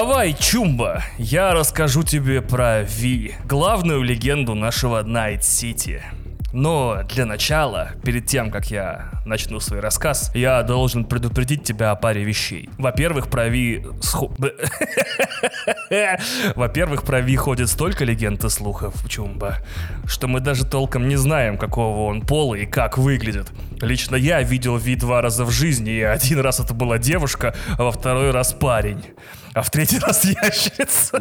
Давай, Чумба, я расскажу тебе про Ви, главную легенду нашего Найт Сити. Но для начала, перед тем, как я начну свой рассказ, я должен предупредить тебя о паре вещей. Во-первых, про Ви... Во-первых, про Ви ходит столько легенд и слухов, Чумба, что мы даже толком не знаем, какого он пола и как выглядит. Лично я видел Ви два раза в жизни, и один раз это была девушка, а во второй раз парень. А в третий раз ящерица.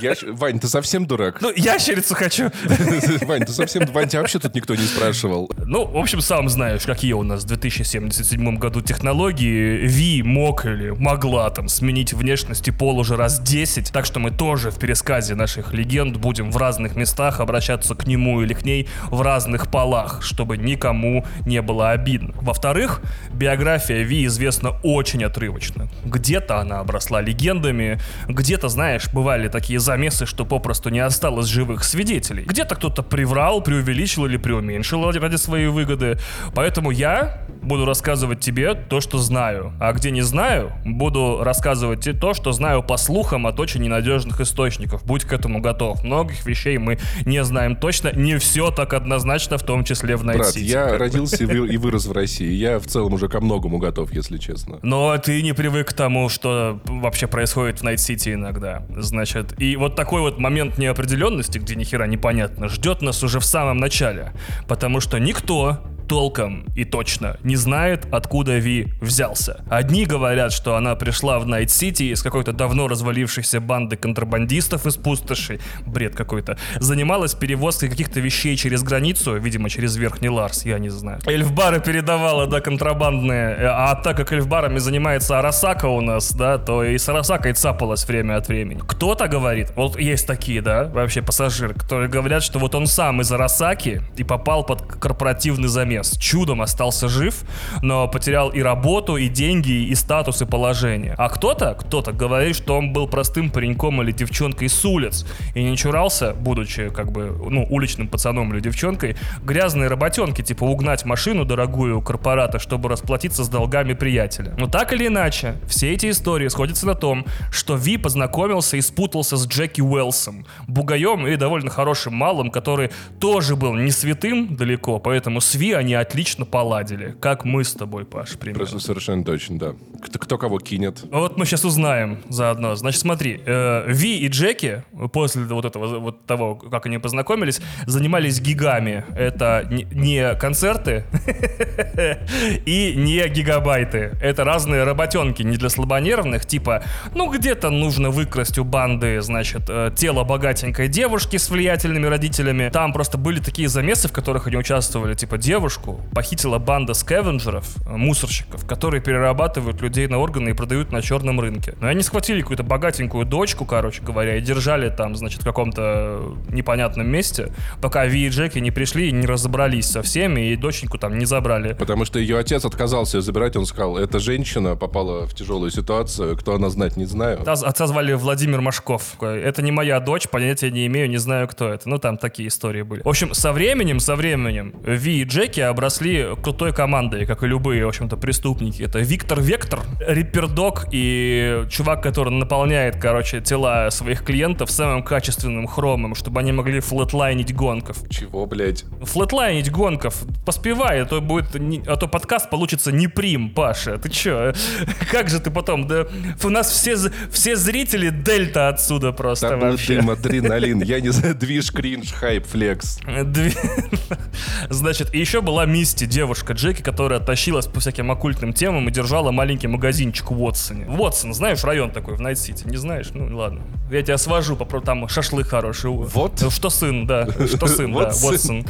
Я... щ- Вань, ты совсем дурак? Ну, ящерицу хочу. Вань, ты совсем... Вань, тебя вообще тут никто не спрашивал. Ну, в общем, сам знаешь, какие у нас в 2077 году технологии. Ви мог или могла там сменить внешность и пол уже раз 10. Так что мы тоже в пересказе наших легенд будем в разных местах обращаться к нему или к ней в разных полах, чтобы никому не было обидно. Во-вторых, биография Ви известна очень отрывочно. Где-то она обросла легендами, где-то, знаешь, бывали такие замесы, что попросту не осталось живых свидетелей. Где-то кто-то приврал, преувеличил или преуменьшил ради своей выгоды. Поэтому я буду рассказывать тебе то, что знаю. А где не знаю, буду рассказывать тебе то, что знаю по слухам от очень ненадежных источников. Будь к этому готов. Многих вещей мы не знаем точно. Не все так однозначно, в том числе в Брат, City. я родился и вырос в России. Я в целом уже ко многому готов, если честно. Но ты не привык к тому, что вообще происходит в Найт Сити иногда. Значит, и вот такой вот момент неопределенности, где ни хера непонятно, ждет нас уже в самом начале. Потому что никто толком и точно не знает, откуда Ви взялся. Одни говорят, что она пришла в Найт Сити из какой-то давно развалившейся банды контрабандистов из пустоши, бред какой-то, занималась перевозкой каких-то вещей через границу, видимо, через Верхний Ларс, я не знаю. Эльфбары передавала, да, контрабандные, э, а так как эльфбарами занимается Арасака у нас, да, то и с Арасакой цапалась время от времени. Кто-то говорит, вот есть такие, да, вообще пассажиры, которые говорят, что вот он сам из Арасаки и попал под корпоративный замес. Чудом остался жив, но потерял и работу, и деньги, и статус, и положение. А кто-то, кто-то говорит, что он был простым пареньком или девчонкой с улиц и не чурался, будучи как бы, ну, уличным пацаном или девчонкой, грязные работенки, типа угнать машину дорогую у корпората, чтобы расплатиться с долгами приятеля. Но так или иначе, все эти истории сходятся на том, что Ви познакомился и спутался с Джеки Уэлсом, бугаем и довольно хорошим малым, который тоже был не святым далеко, поэтому с Ви они отлично поладили, как мы с тобой, Паш, примерно. Просто совершенно точно, да. Кто, кто кого кинет. Вот мы сейчас узнаем заодно. Значит, смотри, э, Ви и Джеки после вот этого, вот того, как они познакомились, занимались гигами. Это не- концерты и не гигабайты. Это разные работенки, не для слабонервных, типа, ну где-то нужно выкрасть у банды, значит, э, тело богатенькой девушки с влиятельными родителями. Там просто были такие замесы, в которых они участвовали, типа, девушку похитила банда скавенджеров, э, мусорщиков, которые перерабатывают людей на органы и продают на черном рынке. Но они схватили какую-то богатенькую дочку, короче говоря, и держали там, значит, в каком-то непонятном месте, пока Ви и Джеки не пришли и не разобрались со всеми, и доченьку там не забрали. Потому что ее отец отказался ее забирать, он сказал, эта женщина попала в тяжелую ситуацию, кто она знать не знаю. Отца звали Владимир Машков. Это не моя дочь, понятия не имею, не знаю, кто это. Ну, там такие истории были. В общем, со временем, со временем, Ви и Джеки обросли крутой командой, как и любые, в общем-то, преступники. Это Виктор Вектор, Риппердог и чувак, который наполняет, короче, тела своих клиентов самым качественным хромом, чтобы они могли флетлайнить гонков. Чего, блядь? Флетлайнить гонков. Поспевай, а то будет, не- а то подкаст получится не preem, Паша. Ты чё? Как же ты потом, да? У нас все, все зрители дельта отсюда просто Там был вообще. дым, адреналин, я не знаю, движ, кринж, хайп, флекс. Значит, и еще была Мисти, девушка Джеки, которая тащилась по всяким оккультным темам и держала маленький магазинчик в Уотсоне. Уотсон, знаешь, район такой в Найт-Сити? Не знаешь? Ну, ладно. Я тебя свожу, попро- там шашлык хороший. Вот? Ну, Что сын, да. Что сын, да. Уотсон.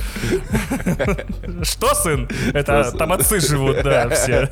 Что сын? Это там отцы живут, да, все.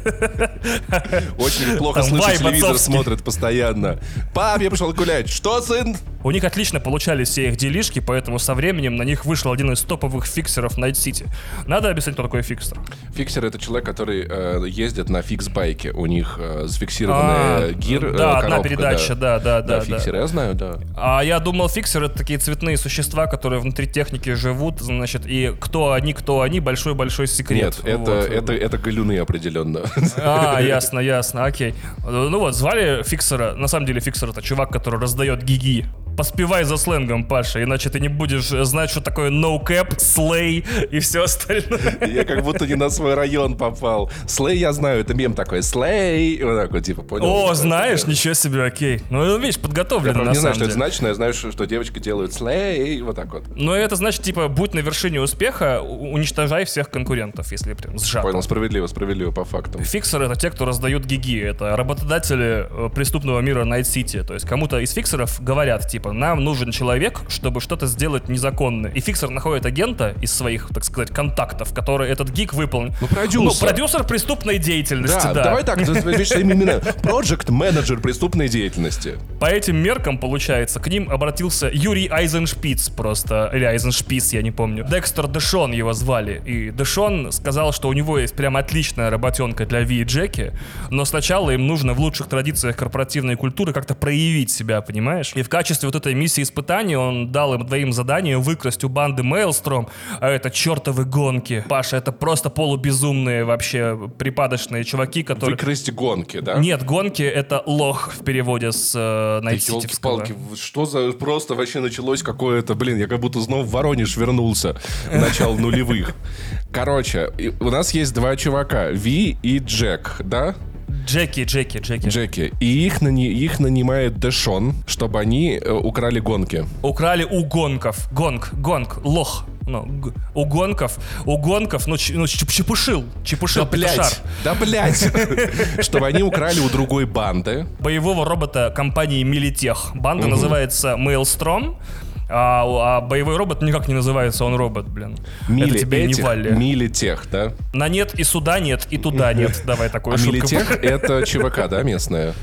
Очень плохо вайб телевизор смотрит постоянно. Пап, я пошел гулять. Что, сын? У них отлично получались все их делишки, поэтому со временем на них вышел один из топовых фиксеров Найт Сити. Надо объяснить кто такой фиксер? Фиксер это человек, который э, ездит на фикс-байке. У них э, зафиксированная А, gear. э, да, одна коробка, передача, да, да, да, Да, да. фиксер, я знаю, да. А я думал, фиксеры это такие цветные существа, которые внутри техники живут, значит, и кто они, кто они, большой-большой секрет. Нет, это, Вот. это, это галюны определенно. А, ясно, ясно, окей. Ну вот, звали фиксера, на самом деле фиксер это чувак, который раздает гиги. Поспевай за сленгом, Паша, иначе ты не будешь знать, что такое no cap, slay и все остальное. Я как будто не на свой район попал. Слей я знаю, это мем такой. Слей! Вот так вот, типа, понял? О, знаешь, ничего себе, окей. Ну, видишь, Я подготовлено на не знаю, что это значит, но я знаю, что, девочки делают слей, вот так вот. Но это значит, типа, будь на вершине успеха, уничтожай всех конкурентов, если прям сжато. Понял, справедливо, справедливо по фактам. Фиксеры это те, кто раздают гиги. Это работодатели э, преступного мира Найт Сити. То есть кому-то из фиксеров говорят, типа, нам нужен человек, чтобы что-то сделать незаконное. И фиксер находит агента из своих, так сказать, контактов, который этот гиг выполнил. Ну, продюсер. Ну, продюсер преступной деятельности, Да, да. давай так, своими именами. Project менеджер преступной деятельности. По этим меркам, получается, к ним обратился Юрий Айзеншпиц просто, или Айзеншпиц, я не помню. Декстер Дэшон его звали, и Дэшон сказал, что у него есть прям отличная работенка для Ви и Джеки, но сначала им нужно в лучших традициях корпоративной культуры как-то проявить себя, понимаешь? И в качестве вот этой миссии испытания он дал им двоим задание выкрасть у банды Мейлстром, а это чертовы гонки. Паша, это просто полубезумные вообще припадочные чуваки, которые... Выкрасть гонки, да? Нет, гонки это лох в переводе с э, Да Найтситевского. елки-палки, что за просто вообще началось какое-то, блин, я как будто снова в Воронеж вернулся в начало нулевых. Короче, у нас есть два чувака, Ви и Джек, да? Джеки, Джеки, Джеки. Джеки. И их, нани- их нанимает Дэшон, чтобы они э, украли гонки. Украли у гонков. Гонг, гонг, лох. Ну, у гонков, у гонков, ну, ч- ну чеп- чепушил, чепушил, Да, блядь, да, блядь. Чтобы они украли у другой банды. Боевого робота компании Милитех. Банда называется Maelstrom, а, а боевой робот никак не называется, он робот, блин. Мили Это тебе не этих, Валли. мили тех, да? На нет и сюда нет, и туда нет. Давай такую А шутку. Милитех — это ЧВК, да, местная?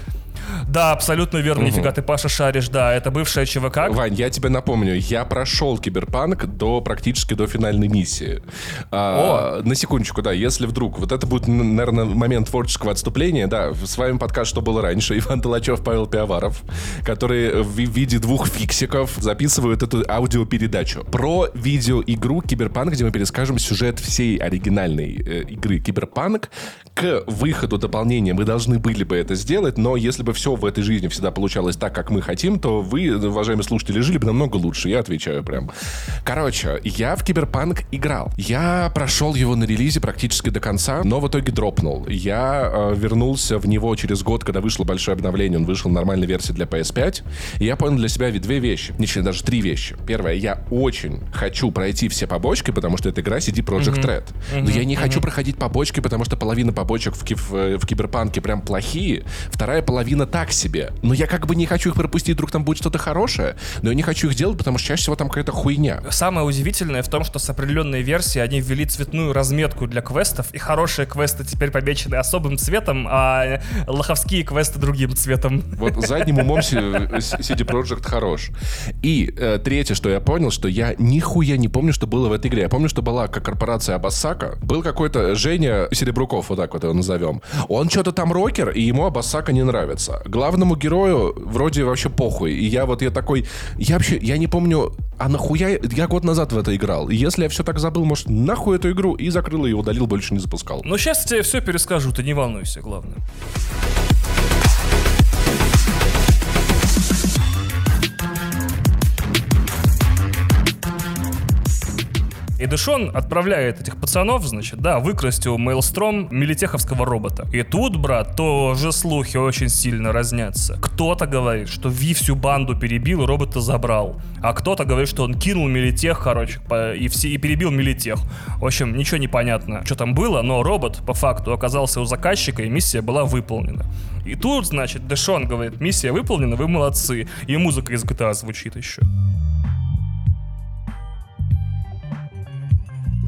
Да, абсолютно верно, нифига ты, Паша, шаришь, да, это бывшая ЧВК. Вань, я тебе напомню, я прошел Киберпанк до практически до финальной миссии. А, На секундочку, да, если вдруг, вот это будет, наверное, момент творческого отступления, да, с вами подкаст «Что было раньше», Иван Толачев, Павел Пиаваров, которые в ви- виде двух фиксиков записывают эту аудиопередачу про видеоигру Киберпанк, где мы перескажем сюжет всей оригинальной э, игры Киберпанк. К выходу дополнения мы должны были бы это сделать, но если бы все в этой жизни всегда получалось так, как мы хотим, то вы, уважаемые слушатели, жили бы намного лучше, я отвечаю прям. Короче, я в Киберпанк играл. Я прошел его на релизе практически до конца, но в итоге дропнул. Я э, вернулся в него через год, когда вышло большое обновление, он вышел в нормальной версии для PS5, и я понял для себя ведь две вещи, точнее даже три вещи. Первое, я очень хочу пройти все побочки, потому что эта игра CD Projekt Red. Но я не хочу проходить побочки, потому что половина побочек в, ки- в, э, в Киберпанке прям плохие, вторая половина так себе. Но я как бы не хочу их пропустить, вдруг там будет что-то хорошее, но я не хочу их делать, потому что чаще всего там какая-то хуйня. Самое удивительное в том, что с определенной версии они ввели цветную разметку для квестов, и хорошие квесты теперь помечены особым цветом, а лоховские квесты другим цветом. Вот задним умом CD Projekt хорош. И э, третье, что я понял, что я нихуя не помню, что было в этой игре. Я помню, что была как корпорация Абасака. Был какой-то Женя Серебруков, вот так вот его назовем. Он что-то там рокер, и ему Абасака не нравится. Главному герою вроде вообще похуй. И я вот я такой... Я вообще... Я не помню... А нахуя... Я год назад в это играл. И если я все так забыл, может, нахуй эту игру? И закрыл ее, удалил, больше не запускал. Ну, сейчас я тебе все перескажу, ты не волнуйся, главное. И Дэшон отправляет этих пацанов, значит, да, выкрасть у Мейлстром милитеховского робота. И тут, брат, тоже слухи очень сильно разнятся. Кто-то говорит, что Ви всю банду перебил и робота забрал. А кто-то говорит, что он кинул милитех, короче, и, все, и перебил милитех. В общем, ничего не понятно, что там было, но робот, по факту, оказался у заказчика, и миссия была выполнена. И тут, значит, Дэшон говорит, миссия выполнена, вы молодцы. И музыка из GTA звучит еще.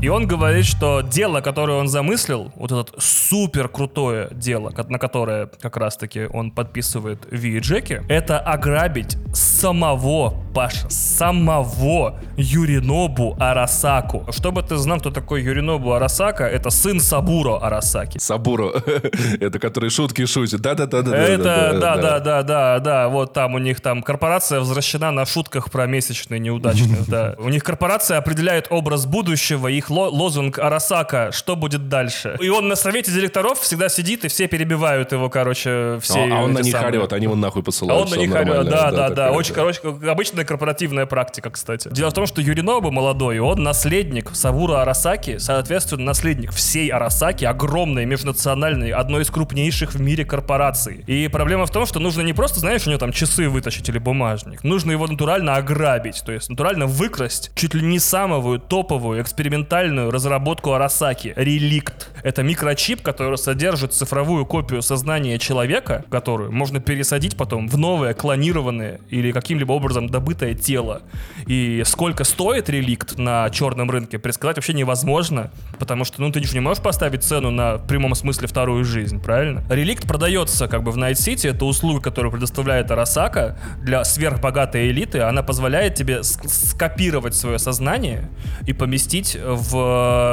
И он говорит, что дело, которое он замыслил, вот это супер крутое дело, на которое как раз-таки он подписывает Ви и Джеки, это ограбить самого Паша, самого Юринобу Арасаку. Чтобы ты знал, кто такой Юринобу Арасака, это сын Сабуро Арасаки. Сабуро, это который шутки шутит. Да-да-да. Это, да-да-да-да, да. Вот там у них там корпорация возвращена на шутках про месячные неудачных, да. У них корпорация определяет образ будущего, их лозунг Арасака, что будет дальше. И он на совете директоров всегда сидит, и все перебивают его, короче, все. А он на них орет, они его нахуй посылают. А он на них орет, да, да, да. Очень, короче, обычная корпоративная практика, кстати. Дело в том, что Юринобу молодой, он наследник Савура Арасаки, соответственно, наследник всей Арасаки, огромной межнациональной, одной из крупнейших в мире корпораций. И проблема в том, что нужно не просто, знаешь, у него там часы вытащить или бумажник, нужно его натурально ограбить, то есть натурально выкрасть чуть ли не самую топовую экспериментальную разработку Арасаки — реликт. Это микрочип, который содержит цифровую копию сознания человека, которую можно пересадить потом в новое клонированное или каким-либо образом добытое тело. И сколько стоит реликт на черном рынке, предсказать вообще невозможно, потому что, ну, ты же не можешь поставить цену на в прямом смысле вторую жизнь, правильно? Реликт продается как бы в Night City, это услуга, которую предоставляет Арасака для сверхбогатой элиты, она позволяет тебе скопировать свое сознание и поместить в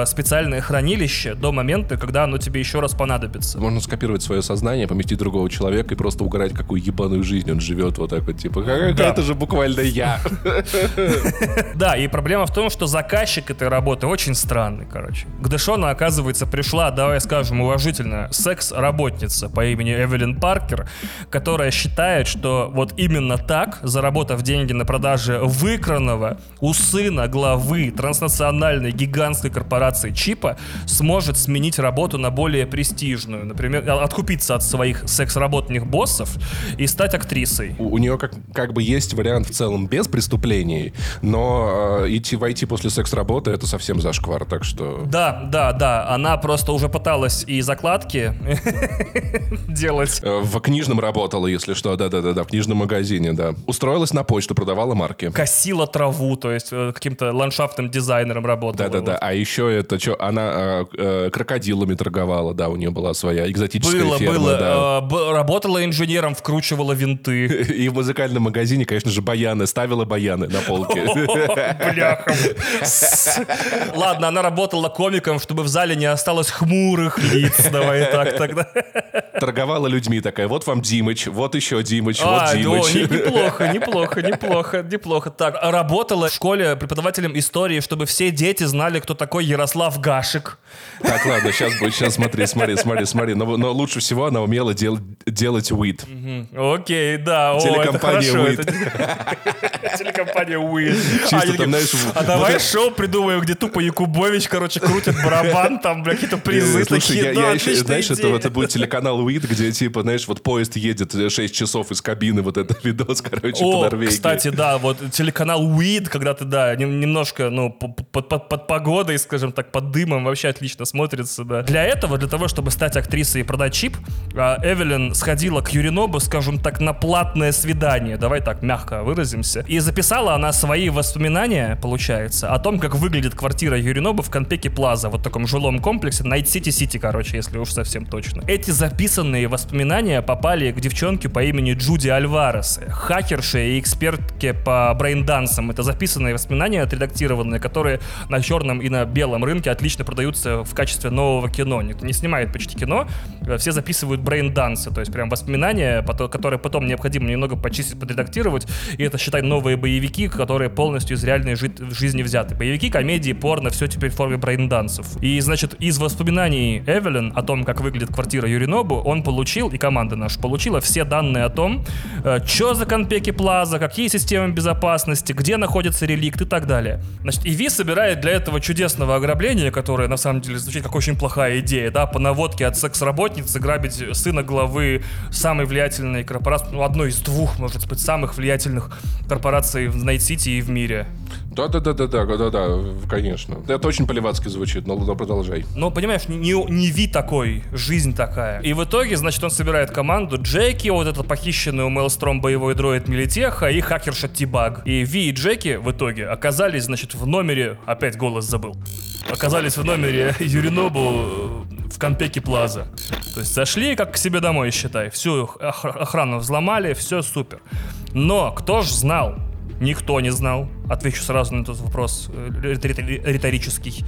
специальное хранилище до момента, когда оно тебе еще раз понадобится. Можно скопировать свое сознание, поместить другого человека и просто угорать, какую ебаную жизнь он живет вот так вот, типа, да. это же буквально я. Да, и проблема в том, что заказчик этой работы очень странный, короче. К Дэшону, оказывается, пришла, давай скажем уважительно, секс-работница по имени Эвелин Паркер, которая считает, что вот именно так, заработав деньги на продаже выкранного у сына главы транснациональной гигантской корпорации Чипа, сможет сменить работу на более престижную. Например, откупиться от своих секс-работных боссов и стать актрисой. У, у нее как, как бы есть вариант в целом без преступлений, но э, идти войти после секс-работы это совсем зашквар, так что... Да, да, да. Она просто уже пыталась и закладки делать. Э, в книжном работала, если что, да-да-да, в книжном магазине, да. Устроилась на почту, продавала марки. Косила траву, то есть э, каким-то ландшафтным дизайнером работала. Да-да-да. А еще это что, она э, э, крокодилами торговала, да, у нее была своя экзотическая было, ферма. Было, да. э, работала инженером, вкручивала винты. И в музыкальном магазине, конечно же, баяны, ставила баяны на полке. Бляха. Ладно, она работала комиком, чтобы в зале не осталось хмурых лиц. Давай так тогда. Торговала людьми такая, вот вам Димыч, вот еще Димыч, вот а, Димыч. Неплохо, неплохо, неплохо, неплохо. Так, работала в школе преподавателем истории, чтобы все дети знали, кто такой Ярослав Гашек. Так, ладно, сейчас будет, сейчас смотри, смотри, смотри, смотри. Но, но лучше всего она умела дел, делать уит. Окей, да. Телекомпания уит. Телекомпания уит. Чисто а, там, знаешь... А давай шоу придумаем, где тупо Якубович, короче, крутит барабан, там, бля, какие-то призы Слушай, я, еще, знаешь, это, будет телеканал уит, где, типа, знаешь, вот поезд едет 6 часов из кабины, вот этот видос, короче, по Норвегии. кстати, да, вот телеканал уит, когда ты, да, немножко, ну, под погодой, скажем так, под дымом, вообще отлично смотрится, да. Для этого, для того, чтобы стать актрисой и продать чип, а, Эвелин сходила к Юринобу, скажем так, на платное свидание, давай так мягко выразимся, и записала она свои воспоминания, получается, о том, как выглядит квартира Юриноба в Конпеке Плаза, вот в таком жилом комплексе, City, короче, если уж совсем точно. Эти записанные воспоминания попали к девчонке по имени Джуди Альварес, хакерше и экспертке по брейндансам. Это записанные воспоминания, отредактированные, которые на черном и на белом рынке отлично продаются в качестве нового кино. Никто не снимает почти кино, э, все записывают брейн-дансы, то есть прям воспоминания, которые потом необходимо немного почистить, подредактировать, и это, считай, новые боевики, которые полностью из реальной жи- жизни взяты. Боевики, комедии, порно, все теперь в форме брейн-дансов. И, значит, из воспоминаний Эвелин о том, как выглядит квартира Юринобу, он получил, и команда наша получила все данные о том, э, что за Конпеки Плаза, какие системы безопасности, где находится реликт и так далее. Значит, Иви собирает для этого чудесного ограбления, которое на самом деле звучит как очень плохая идея, да, по наводке от секс-работницы грабить сына главы самой влиятельной корпорации, ну, одной из двух, может быть, самых влиятельных корпораций в Найт-Сити и в мире. Да-да-да-да-да-да-да, конечно. Это очень по-левацки звучит, но, но продолжай. Ну, понимаешь, не, не Ви такой, жизнь такая. И в итоге, значит, он собирает команду Джеки, вот этот похищенный у Мелстром боевой дроид Милитеха и хакерша T-Bug. И Ви и Джеки в итоге оказались, значит, в номере, опять голос забыл, оказались в номере Юринобу в Конпеке Плаза. То есть зашли как к себе домой, считай. Всю охрану взломали, все супер. Но кто ж знал, Никто не знал. Отвечу сразу на этот вопрос э, риторический.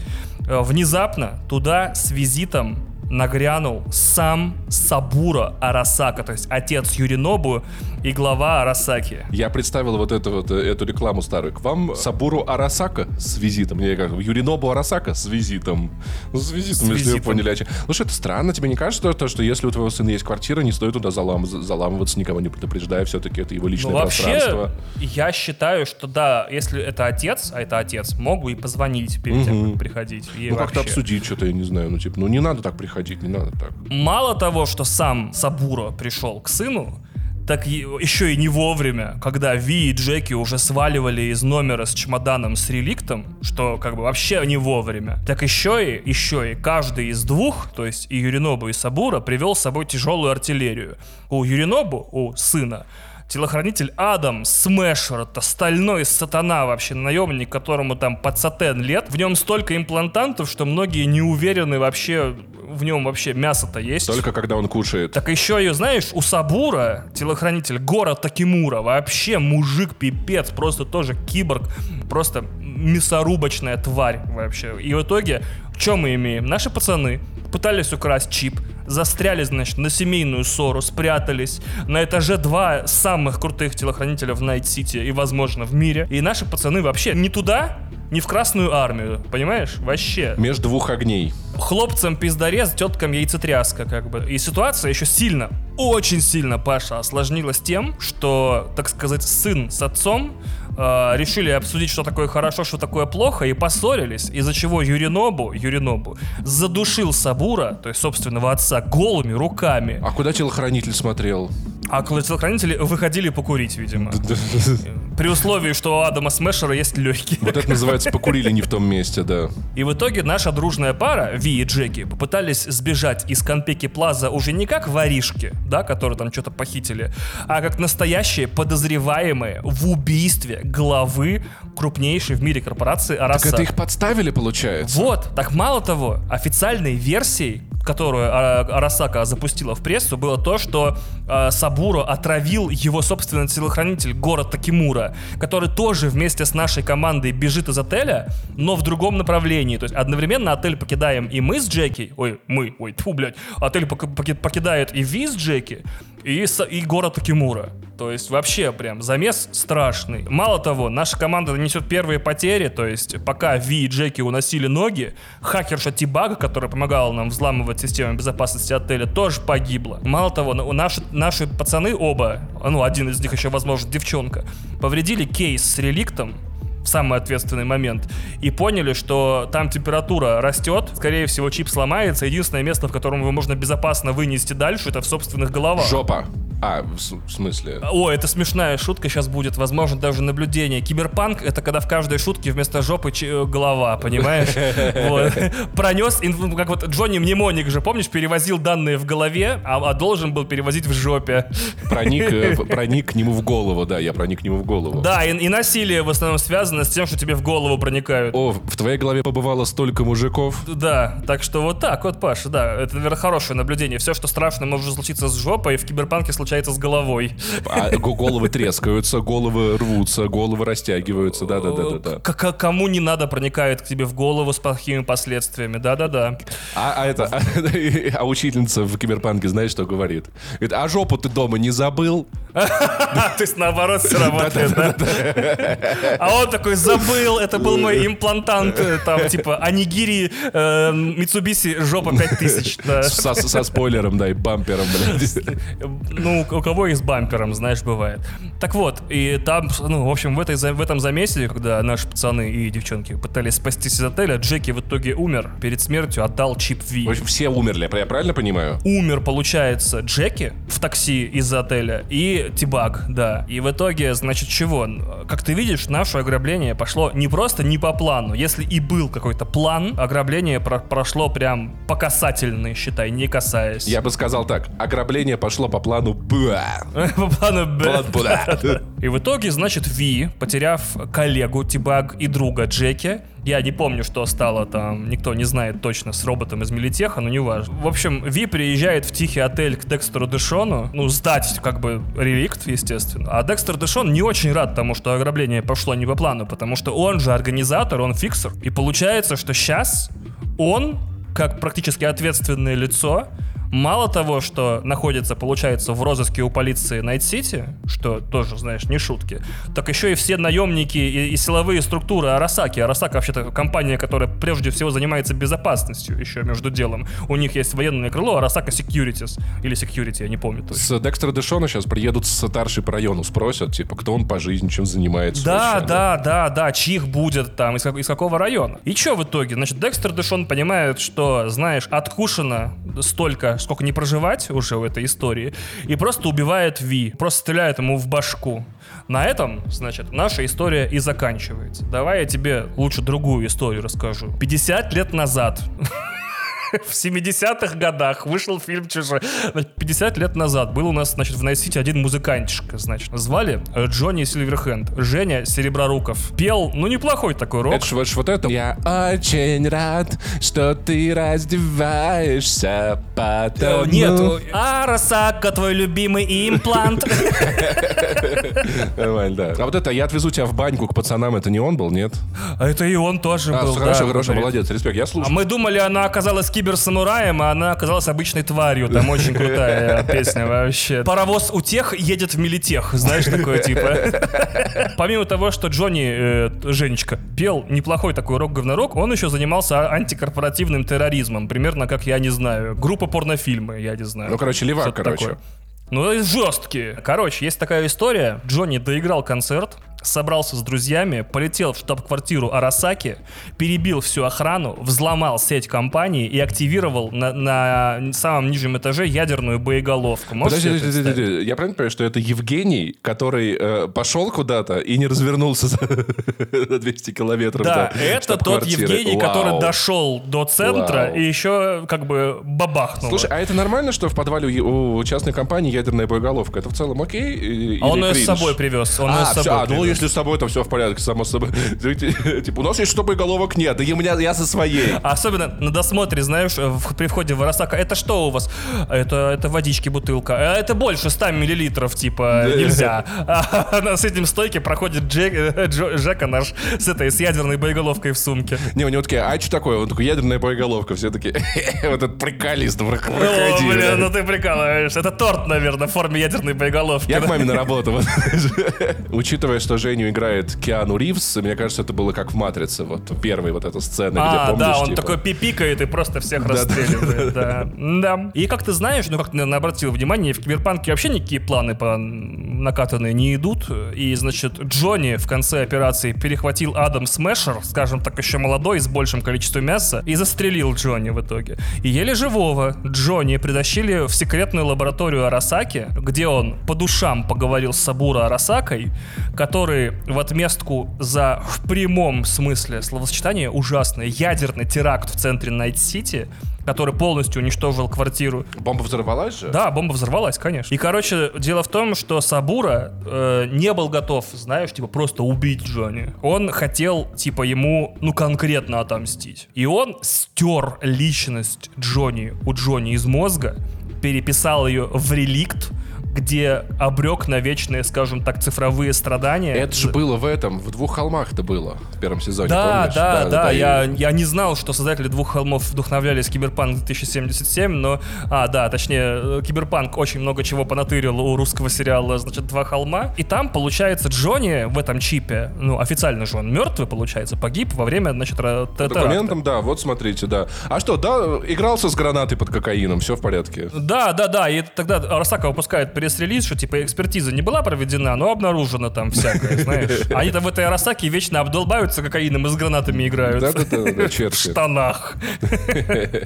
Э, внезапно туда с визитом нагрянул сам Сабура Арасака, то есть отец Юринобу и глава Арасаки. Я представил вот эту вот э, эту рекламу старую. К вам Сабуру Арасака с визитом. Я как Юринобу Арасака с визитом. Ну, с визитом, с если визитом. вы поняли. Слушай, это странно, тебе не кажется, то, что если у твоего сына есть квартира, не стоит туда залам, заламываться, никого не предупреждая, все-таки это его личное ну, вообще, пространство. я считаю, что да, если это отец, а это отец, могу и позвонить перед угу. тем, как приходить. И ну, как-то обсудить что-то, я не знаю. Ну, типа, ну не надо так приходить, не надо так. Мало того, что сам Сабуро пришел к сыну, так еще и не вовремя, когда Ви и Джеки уже сваливали из номера с чемоданом с реликтом, что как бы вообще не вовремя, так еще и, еще и каждый из двух, то есть и Юринобу, и Сабура, привел с собой тяжелую артиллерию. У Юринобу, у сына, телохранитель Адам, Смешер, это стальной сатана вообще, наемник, которому там под сатен лет. В нем столько имплантантов, что многие не уверены вообще, в нем вообще мясо-то есть. Только когда он кушает. Так еще и, знаешь, у Сабура, телохранитель Гора Такимура, вообще мужик пипец, просто тоже киборг, просто мясорубочная тварь вообще. И в итоге, что мы имеем? Наши пацаны пытались украсть чип, застряли, значит, на семейную ссору, спрятались. На этаже два самых крутых телохранителя в Найт-Сити и, возможно, в мире. И наши пацаны вообще не туда, не в Красную Армию, понимаешь? Вообще. Между двух огней. Хлопцам пиздорез, теткам яйцетряска, как бы. И ситуация еще сильно, очень сильно, Паша, осложнилась тем, что, так сказать, сын с отцом э, решили обсудить, что такое хорошо, что такое плохо, и поссорились, из-за чего Юринобу, Юринобу задушил Сабура, то есть собственного отца, голыми руками. А куда телохранитель смотрел? А телохранители выходили покурить, видимо. При условии, что у Адама Смешера есть легкие. Вот это называется покурили не в том месте, да. И в итоге наша дружная пара, Ви и Джеки, попытались сбежать из Конпеки Плаза уже не как воришки, да, которые там что-то похитили, а как настоящие подозреваемые в убийстве главы крупнейшей в мире корпорации Араса. Так это их подставили, получается? Вот. Так мало того, официальной версией которую а, Арасака запустила в прессу, было то, что э, Сабуро отравил его собственный телохранитель город Такимура, который тоже вместе с нашей командой бежит из отеля, но в другом направлении. То есть одновременно отель покидаем и мы с Джеки, ой, мы, ой, тьфу, блядь, отель покидает и Ви с Джеки, и, и город Такимура. То есть вообще прям замес страшный. Мало того, наша команда несет первые потери, то есть пока Ви и Джеки уносили ноги, хакерша Тибага, которая помогала нам взламывать систему безопасности отеля, тоже погибла. Мало того, наши, наши пацаны оба, ну один из них еще, возможно, девчонка, повредили кейс с реликтом, самый ответственный момент и поняли, что там температура растет, скорее всего чип сломается, единственное место, в котором его можно безопасно вынести дальше, это в собственных головах. Жопа. А, в, смысле? О, это смешная шутка сейчас будет, возможно, даже наблюдение. Киберпанк — это когда в каждой шутке вместо жопы э, голова, понимаешь? Пронес, как вот Джонни Мнемоник же, помнишь, перевозил данные в голове, а, а должен был перевозить в жопе. Проник, э, проник к нему в голову, да, я проник к нему в голову. Да, и насилие в основном связано с тем, что тебе в голову проникают. О, в твоей голове побывало столько мужиков. Да, так что вот так вот, Паша, да, это, наверное, хорошее наблюдение. Все, что страшно может случиться с жопой, в Киберпанке случается случается с головой. А головы трескаются, головы рвутся, головы растягиваются, да-да-да. да. Кому не надо проникает к тебе в голову с плохими последствиями, да-да-да. А, а это, а, а учительница в Киберпанке, знаешь, что говорит? Говорит, а жопу ты дома не забыл? То есть наоборот все работает, да? А он такой, забыл, это был мой имплантант, э, там, типа, Анигири э, Митсубиси жопа 5000. Со спойлером, да, и бампером, блядь. Ну, у кого и с бампером, знаешь, бывает. Так вот, и там, ну, в общем, в, этой, в этом замесе, когда наши пацаны и девчонки пытались спастись из отеля, Джеки в итоге умер. Перед смертью отдал чип Ви. В общем, все умерли, я правильно понимаю? Умер, получается, Джеки в такси из отеля и Тибак, да. И в итоге, значит, чего? Как ты видишь, наше ограбление пошло не просто не по плану. Если и был какой-то план, ограбление про прошло прям по касательной, считай, не касаясь. Я бы сказал так, ограбление пошло по плану По плану Б. И в итоге, значит, Ви, потеряв коллегу Тибаг и друга Джеки, я не помню, что стало там, никто не знает точно с роботом из Милитеха, но не важно. В общем, Ви приезжает в тихий отель к Декстеру Дэшону, ну, сдать как бы реликт, естественно. А Декстер Дэшон не очень рад тому, что ограбление пошло не по плану, потому что он же организатор, он фиксер. И получается, что сейчас он, как практически ответственное лицо, мало того, что находится, получается, в розыске у полиции Найт-Сити, что тоже, знаешь, не шутки, так еще и все наемники и, и силовые структуры Арасаки. Арасака вообще-то компания, которая прежде всего занимается безопасностью еще между делом. У них есть военное крыло Arasaka Securities. Или Security, я не помню точно. С Декстера Дэшона сейчас приедут с старшей по району, спросят, типа, кто он по жизни, чем занимается. Да, вообще, да, да, да, чьих будет там, из, из какого района. И что в итоге? Значит, Декстер Дэшон понимает, что, знаешь, откушено столько, сколько не прожевать уже в этой истории, и просто убивает Ви, просто стреляет ему в башку. На этом, значит, наша история и заканчивается. Давай я тебе лучше другую историю расскажу. 50 лет назад в 70-х годах вышел фильм «Чужой». Значит, 50 лет назад был у нас, значит, в Найт-Сити один музыкантишка, значит. Звали э, Джонни Сильверхенд. Женя Сереброруков. Пел, ну, неплохой такой рок. Это ж, вот это. Я очень рад, что ты раздеваешься, Э, потому... Нет, Арасака, твой любимый имплант. Нормально, да. А вот это «Я отвезу тебя в баньку к пацанам» это не он был, нет? А это и он тоже А, был. хорошо, хорошо, молодец, респект. Я А слушаю. мы думали, она оказалась киберсамураем, а она оказалась обычной тварью. Там очень крутая песня вообще. Паровоз у тех едет в милитех, знаешь, такое типа. Помимо того, что Джонни, э, Женечка, пел неплохой такой рок-говнорок, он еще занимался антикорпоративным терроризмом. Примерно как, я не знаю, группа порнофильмы, я не знаю. Ну, короче, левак, короче. такое. Ну, жесткие. Короче, есть такая история. Джонни доиграл концерт, собрался с друзьями, полетел в штаб-квартиру Арасаки, перебил всю охрану, взломал сеть компании и активировал на, на самом нижнем этаже ядерную боеголовку. Можешь Подожди, подожди, подожди. Я правильно понимаю, что это Евгений, который э, пошел куда-то и не развернулся за на 200 километров Да, это тот? Евгений, который дошел до центра и еще как бы бабахнул. Слушай, а это нормально, что в подвале у, частной компании ядерная боеголовка? Это в целом окей? И- А он ее с собой привез. Он ее а, с собой всё, а, ну привез. Если с собой, то все в порядке, само собой. Типа, у нас есть что боеголовок нет, и у меня я со своей. А Особенно на досмотре, знаешь, в- при входе в Арасака, это что у вас? Это, это водички бутылка. А Это больше 100 миллилитров, типа, нельзя. А на соседнем стойке проходит Джек, э, Жека наш с этой, с ядерной боеголовкой в сумке. Не, у него такие, а что такое? Он такой, ядерная боеголовка. Все такие, вот этот приколист, О, проходи. блин, ну ты прикалываешься. Это торт, наверное, в форме ядерной боеголовки. Я к маме на работу. Учитывая, что Женю играет Киану Ривз, мне кажется, это было как в «Матрице», вот первой вот эта сцена, А, где, помнишь, да, он типа, такой пипикает и просто всех Да, расстреливает. Да. Да. И как ты знаешь, ну как ты обратил внимание, в Киберпанке вообще никакие планы по накатанные не идут. И, значит, Джонни в конце операции перехватил Адам Смешер, скажем так, еще молодой, с большим количеством мяса, и застрелил Джонни в итоге. И еле живого Джонни притащили в секретную лабораторию Арасаки, где он по душам поговорил с Сабура Арасакой, который в отместку за в прямом смысле словосочетания ужасное ядерный теракт в центре Найт-Сити, который полностью уничтожил квартиру. Бомба взорвалась же? Да, бомба взорвалась, конечно. И, короче, дело в том, что Сабура э, не был готов, знаешь, типа, просто убить Джонни. Он хотел, типа, ему, ну, конкретно отомстить. И он стер личность Джонни у Джонни из мозга, переписал ее в реликт, где обрек на вечные, скажем так, цифровые страдания. Это же было в этом, в «Двух холмах»-то было в первом сезоне, Да, помнишь? да, да, и- я, я не знал, что создатели двух холмов вдохновлялись Киберпанк 2077, но, а, да, точнее, э, Киберпанк очень много чего понатырил у русского сериала, значит, «Два холма», и там, получается, Джонни в этом чипе, ну, официально же он мертвый, получается, погиб во время, значит, По теракта. документам, да, вот смотрите, да. А что, да, игрался с гранатой под кокаином, все в порядке. Да, да, да, и тогда Арасака выпускает пресс-релиз, что типа экспертиза не была проведена, но обнаружено там всякое, знаешь. Они там в этой Арасаке вечно обдолбаются кокаином и с гранатами играют. Да-да-да, В штанах.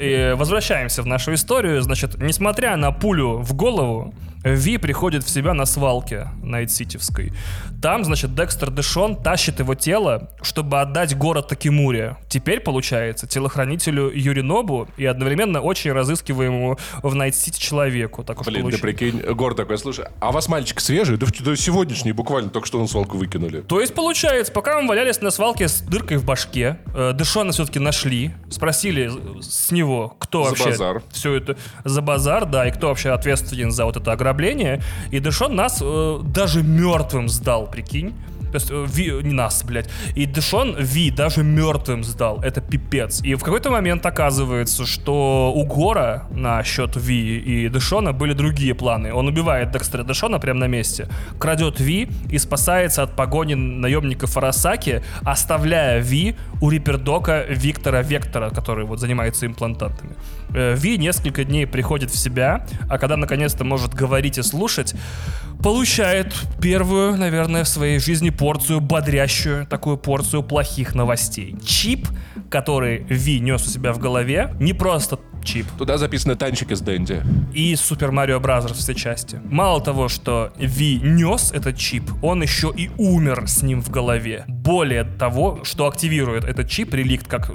И возвращаемся в нашу историю. Значит, несмотря на пулю в голову, Ви приходит в себя на свалке Найт-Ситевской. Там, значит, Декстер Дэшон тащит его тело, чтобы отдать город Такимуре. Теперь, получается, телохранителю Юринобу и одновременно очень разыскиваемому в Найт-Сити человеку. Так уж Блин, получилось. прикинь, Гор такой, слушай, а у вас мальчик свежий? Да, да сегодняшний, буквально, только что на свалку выкинули. То есть, получается, пока мы валялись на свалке с дыркой в башке, э, Дэшона все-таки нашли, спросили с него, кто За вообще базар. все это за базар, да, и кто вообще ответственен за вот это ограбление ограбление, и Дэшон нас э, даже мертвым сдал, прикинь. То есть, Ви, не нас, блядь. И Дэшон Ви даже мертвым сдал. Это пипец. И в какой-то момент оказывается, что у Гора на счет Ви и Дэшона были другие планы. Он убивает Декстера Дэшона прямо на месте, крадет Ви и спасается от погони наемника Фарасаки, оставляя Ви у Рипердока Виктора Вектора, который вот занимается имплантантами. Э, Ви несколько дней приходит в себя, а когда наконец-то может говорить и слушать, получает первую, наверное, в своей жизни порцию бодрящую, такую порцию плохих новостей. Чип, который Ви нес у себя в голове, не просто чип. Туда записаны танчики с Дэнди. И Super Mario Brothers все части. Мало того, что Ви нес этот чип, он еще и умер с ним в голове. Более того, что активирует этот чип, реликт, как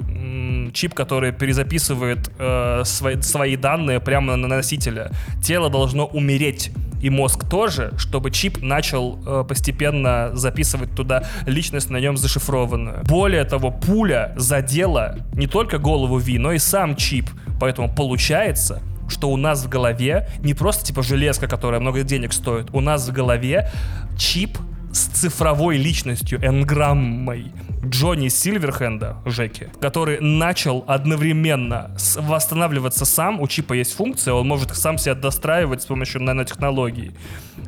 чип, который перезаписывает э, свои, свои данные прямо на носителя. Тело должно умереть и мозг тоже, чтобы чип начал э, постепенно записывать туда личность на нем зашифрованную. Более того, пуля задела не только голову Ви, но и сам чип. Поэтому получается, что у нас в голове не просто типа железка, которая много денег стоит, у нас в голове чип с цифровой личностью, энграммой Джонни Сильверхенда, Жеки, который начал одновременно восстанавливаться сам, у чипа есть функция, он может сам себя достраивать с помощью нанотехнологий,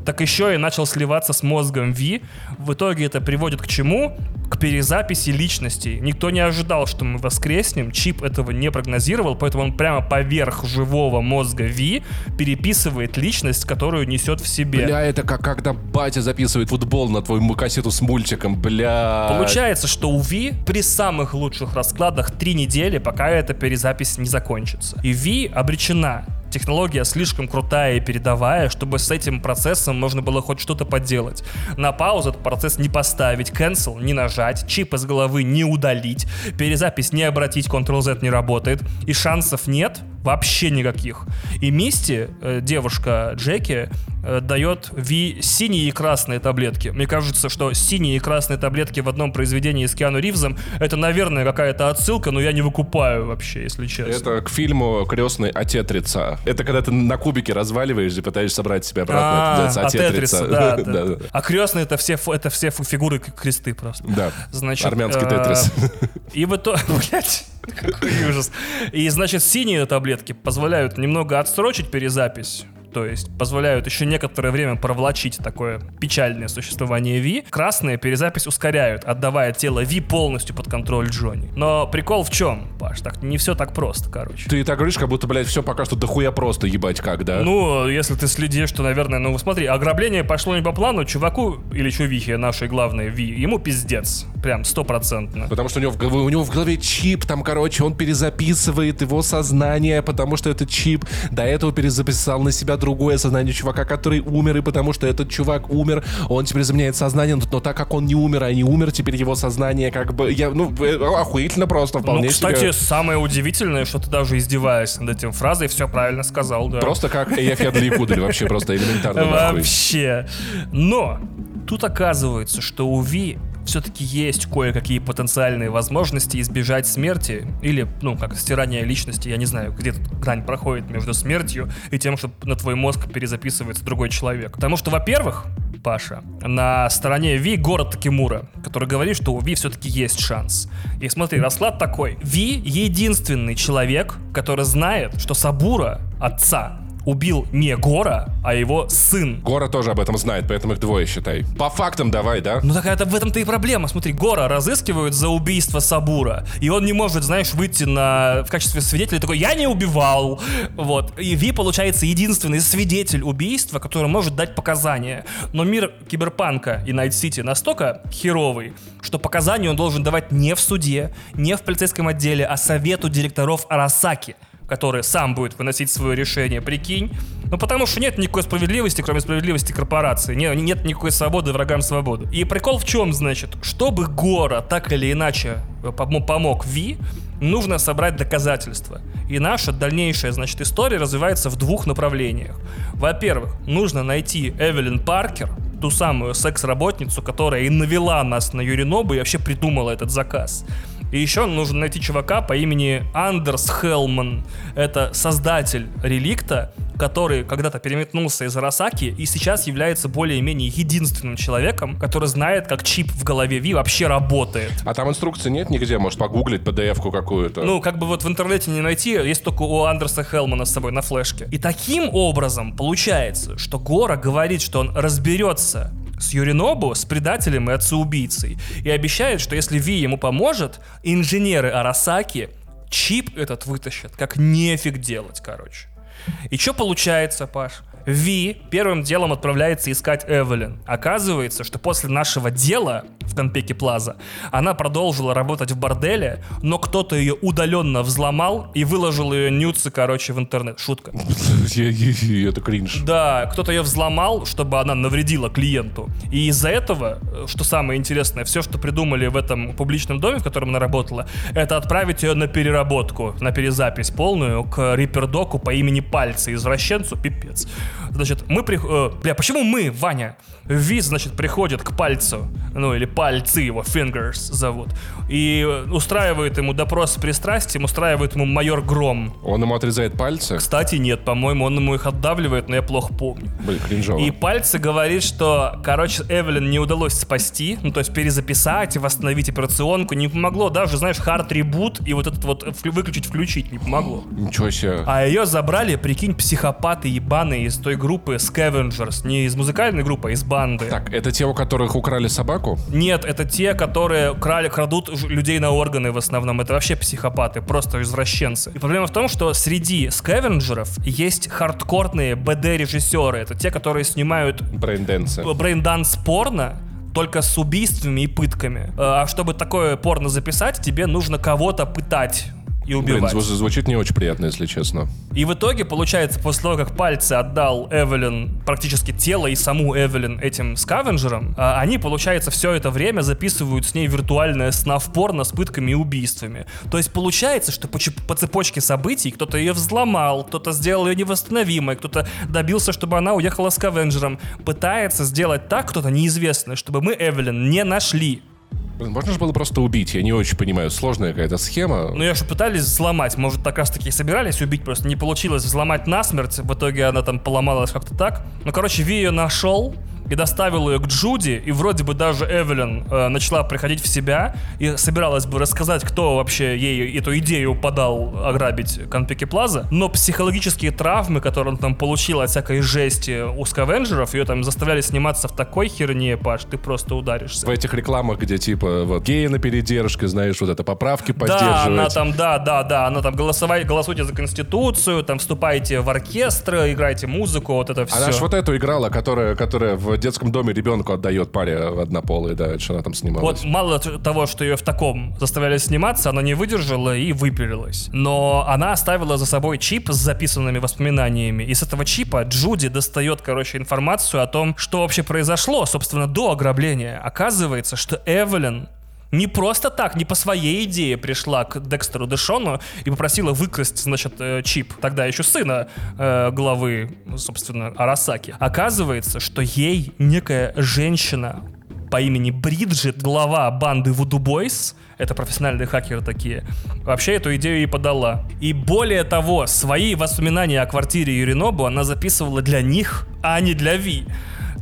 так еще и начал сливаться с мозгом Ви. В итоге это приводит к чему? К перезаписи личностей. Никто не ожидал, что мы воскреснем, чип этого не прогнозировал, поэтому он прямо поверх живого мозга Ви переписывает личность, которую несет в себе. Бля, это как когда батя записывает футбол на твою кассету с мультиком, бля. Получается, что у Ви при самых лучших раскладах три недели, пока эта перезапись не закончится. И Ви обречена. Технология слишком крутая и передовая, чтобы с этим процессом можно было хоть что-то поделать. На паузу этот процесс не поставить, cancel не нажать, чип из головы не удалить, перезапись не обратить, Ctrl-Z не работает, и шансов нет вообще никаких. И Мисти, э, девушка Джеки, э, дает Ви синие и красные таблетки. Мне кажется, что синие и красные таблетки в одном произведении с Киану Ривзом это, наверное, какая-то отсылка, но я не выкупаю вообще, если честно. Это к фильму «Крестный отетрица». Это когда ты на кубике разваливаешь и пытаешься собрать себя обратно. А, отетрица. Да, да. А крестные это все, это все фигуры кресты просто. Да. Значит, Армянский э, тетрис. И в итоге, блядь, какой ужас. И, значит, синие таблетки позволяют немного отсрочить перезапись. То есть позволяют еще некоторое время провлачить такое печальное существование Ви. Красные перезапись ускоряют, отдавая тело Ви полностью под контроль Джонни. Но прикол в чем, Паш? Так не все так просто, короче. Ты так говоришь, как будто, блядь, все пока что дохуя просто ебать как, да? Ну, если ты следишь, то, наверное, ну смотри, ограбление пошло не по плану, чуваку или чувихе нашей главной Ви, ему пиздец. Прям стопроцентно. Потому что у него, в голове, у него в голове чип, там, короче, он перезаписывает его сознание, потому что этот чип до этого перезаписал на себя другое сознание чувака, который умер, и потому что этот чувак умер, он теперь заменяет сознание, но, но так как он не умер, а не умер, теперь его сознание как бы, я, ну, э, охуительно просто, вполне Ну, кстати, себе. самое удивительное, что ты даже издеваешься над этим фразой, все правильно сказал, да. Просто как Эйфедли и Кудель, вообще просто элементарно. Вообще. Но тут оказывается, что у Ви все-таки есть кое-какие потенциальные возможности избежать смерти или, ну, как стирание личности, я не знаю, где тут грань проходит между смертью и тем, что на твой мозг перезаписывается другой человек. Потому что, во-первых, Паша, на стороне Ви город Такимура, который говорит, что у Ви все-таки есть шанс. И смотри, расклад такой. Ви единственный человек, который знает, что Сабура, отца, убил не Гора, а его сын. Гора тоже об этом знает, поэтому их двое, считай. По фактам давай, да? Ну так это в этом-то и проблема. Смотри, Гора разыскивают за убийство Сабура, и он не может, знаешь, выйти на в качестве свидетеля такой «Я не убивал!» Вот. И Ви, получается, единственный свидетель убийства, который может дать показания. Но мир Киберпанка и Найт-Сити настолько херовый, что показания он должен давать не в суде, не в полицейском отделе, а совету директоров Арасаки который сам будет выносить свое решение, прикинь. Ну, потому что нет никакой справедливости, кроме справедливости корпорации. Не- нет никакой свободы врагам свободы. И прикол в чем, значит? Чтобы Гора так или иначе э, пом- помог Ви, нужно собрать доказательства. И наша дальнейшая, значит, история развивается в двух направлениях. Во-первых, нужно найти Эвелин Паркер, ту самую секс-работницу, которая и навела нас на Юринобу и вообще придумала этот заказ. И еще нужно найти чувака по имени Андерс Хелман. Это создатель реликта, который когда-то переметнулся из Арасаки и сейчас является более-менее единственным человеком, который знает, как чип в голове Ви вообще работает. А там инструкции нет нигде? Может, погуглить PDF-ку какую-то? Ну, как бы вот в интернете не найти, есть только у Андерса Хелмана с собой на флешке. И таким образом получается, что Гора говорит, что он разберется с Юринобу, с предателем и отцеубийцей, и обещает, что если Ви ему поможет, инженеры Арасаки чип этот вытащат, как нефиг делать, короче. И что получается, Паш? Ви первым делом отправляется искать Эвелин. Оказывается, что после нашего дела в Конпеке Плаза она продолжила работать в борделе, но кто-то ее удаленно взломал и выложил ее нюцы, короче, в интернет. Шутка. Это кринж. Да, кто-то ее взломал, чтобы она навредила клиенту. И из-за этого, что самое интересное, все, что придумали в этом публичном доме, в котором она работала, это отправить ее на переработку, на перезапись полную к рипердоку по имени Пальцы, извращенцу, пипец. Значит, мы... При... Э, бля, почему мы, Ваня? Ви, значит, приходит к пальцу, ну или пальцы его, fingers зовут, и устраивает ему допрос с пристрастием, устраивает ему майор Гром. Он ему отрезает пальцы? Кстати, нет, по-моему, он ему их отдавливает, но я плохо помню. Блин, кринжово. И пальцы говорит, что, короче, Эвелин не удалось спасти, ну то есть перезаписать и восстановить операционку, не помогло даже, знаешь, хард ребут и вот этот вот выключить-включить не помогло. Ничего себе. А ее забрали, прикинь, психопаты ебаные из той группы Scavengers, не из музыкальной группы, а из банды. Так, это те, у которых украли собаку? Нет, это те, которые крали, крадут людей на органы в основном. Это вообще психопаты, просто извращенцы. И проблема в том, что среди scavenger ов есть хардкорные БД-режиссеры. Это те, которые снимают... Braindance ы. Braindance порно, только с убийствами и пытками. А чтобы такое порно записать, тебе нужно кого-то пытать и убивать. Блин, звучит не очень приятно, если честно. И в итоге, получается, после того, как пальцы отдал Эвелин практически тело и саму Эвелин этим scavenger ам, а, они, получается, все это время записывают с ней виртуальное снаф-порно с пытками и убийствами. То есть получается, что по, по цепочке событий кто-то ее взломал, кто-то сделал ее невосстановимой, кто-то добился, чтобы она уехала с скавенджером. Пытается сделать так кто-то неизвестный, чтобы мы Эвелин не нашли. Можно же было просто убить, я не очень понимаю, сложная какая-то схема. Ну, я же пытались взломать, может, так раз таки собирались убить, просто не получилось взломать насмерть, в итоге она там поломалась как-то так. Ну, короче, Ви ее нашел, и доставил ее к Джуди, и вроде бы даже Эвелин э, начала приходить в себя и собиралась бы рассказать, кто вообще ей эту идею подал ограбить Конпеки Плаза, но психологические травмы, которые он там получил от всякой жести у скавенджеров, ее там заставляли сниматься в такой херне, Паш, ты просто ударишься. В этих рекламах, где типа вот геи на передержке, знаешь, вот это поправки поддерживать. Да, она там, да, да, да, она там голосовать, голосуйте за Конституцию, там вступайте в оркестр, играйте музыку, вот это все. Она ж вот эту играла, которая, которая в детском доме ребенку отдает паре однополой, да, что она там снималась. Вот мало того, что ее в таком заставляли сниматься, она не выдержала и выпилилась. Но она оставила за собой чип с записанными воспоминаниями. И с этого чипа Джуди достает, короче, информацию о том, что вообще произошло, собственно, до ограбления. Оказывается, что Эвелин не просто так, не по своей идее пришла к Декстеру Дэшону и попросила выкрасть, значит, э, чип, тогда еще сына э, главы, собственно, Арасаки. Оказывается, что ей некая женщина по имени Бриджит, глава банды Voodoo Boys, это профессиональные хакеры такие, вообще эту идею и подала. И более того, свои воспоминания о квартире Юринобу она записывала для них, а не для Ви.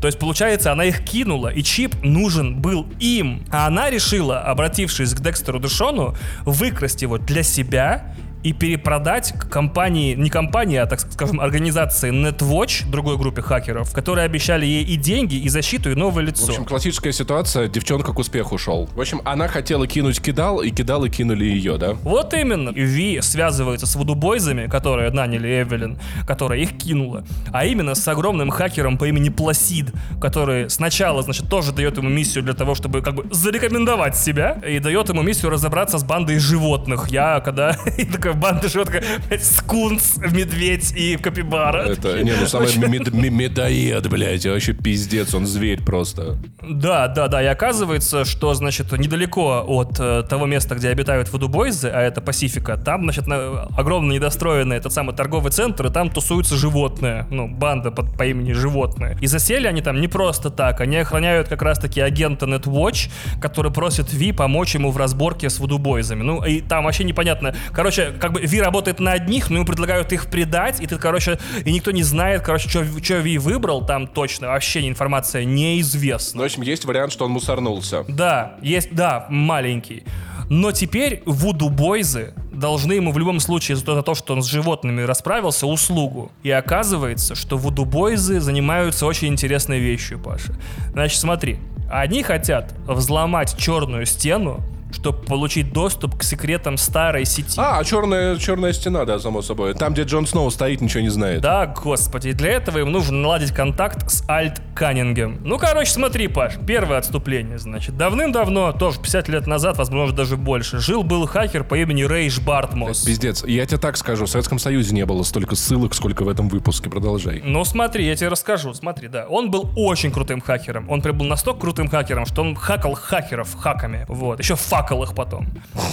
То есть, получается, она их кинула, и чип нужен был им. А она решила, обратившись к Декстеру Дешону, выкрасть его для себя и перепродать компании, не компании, а, так скажем, организации NetWatch, другой группе хакеров, которые обещали ей и деньги, и защиту, и новое лицо. В общем, классическая ситуация, девчонка к успеху шел. В общем, она хотела кинуть кидал, и кидал и кинули ее, да? Вот именно. Ви связывается с вудубойзами, которые наняли Эвелин, которая их кинула, а именно с огромным хакером по имени Пласид, который сначала, значит, тоже дает ему миссию для того, чтобы как бы зарекомендовать себя, и дает ему миссию разобраться с бандой животных. Я, когда такая банда животных, скунс, медведь и капибара. Это, не, ну самый мед- медоед, блядь, вообще пиздец, он зверь просто. Да, да, да, и оказывается, что, значит, недалеко от э, того места, где обитают водубойзы, а это Пасифика, там, значит, на, огромно недостроенный этот самый торговый центр, и там тусуются животные, ну, банда под, по имени Животные. И засели они там не просто так, они охраняют как раз-таки агента Netwatch, который просит Ви помочь ему в разборке с водубойзами. Ну, и там вообще непонятно. Короче, как бы Ви работает на одних, но ему предлагают их предать, и ты, короче, и никто не знает, короче, что Ви выбрал там точно, вообще информация неизвестна. Ну, в общем, есть вариант, что он мусорнулся. Да, есть, да, маленький. Но теперь Вуду Бойзы должны ему в любом случае за то, за то, что он с животными расправился, услугу. И оказывается, что Вуду Бойзы занимаются очень интересной вещью, Паша. Значит, смотри, они хотят взломать черную стену, чтобы получить доступ к секретам старой сети. А, черная, черная стена, да, само собой. Там, где Джон Сноу стоит, ничего не знает. Да, господи, для этого им нужно наладить контакт с Альт Каннингем. Ну, короче, смотри, Паш, первое отступление, значит. Давным-давно, тоже 50 лет назад, возможно, даже больше, жил-был хакер по имени Рейш Бартмос. Пиздец, я тебе так скажу, в Советском Союзе не было столько ссылок, сколько в этом выпуске, продолжай. Ну, смотри, я тебе расскажу, смотри, да. Он был очень крутым хакером. Он прям был настолько крутым хакером, что он хакал хакеров хаками. Вот. Еще факал их потом.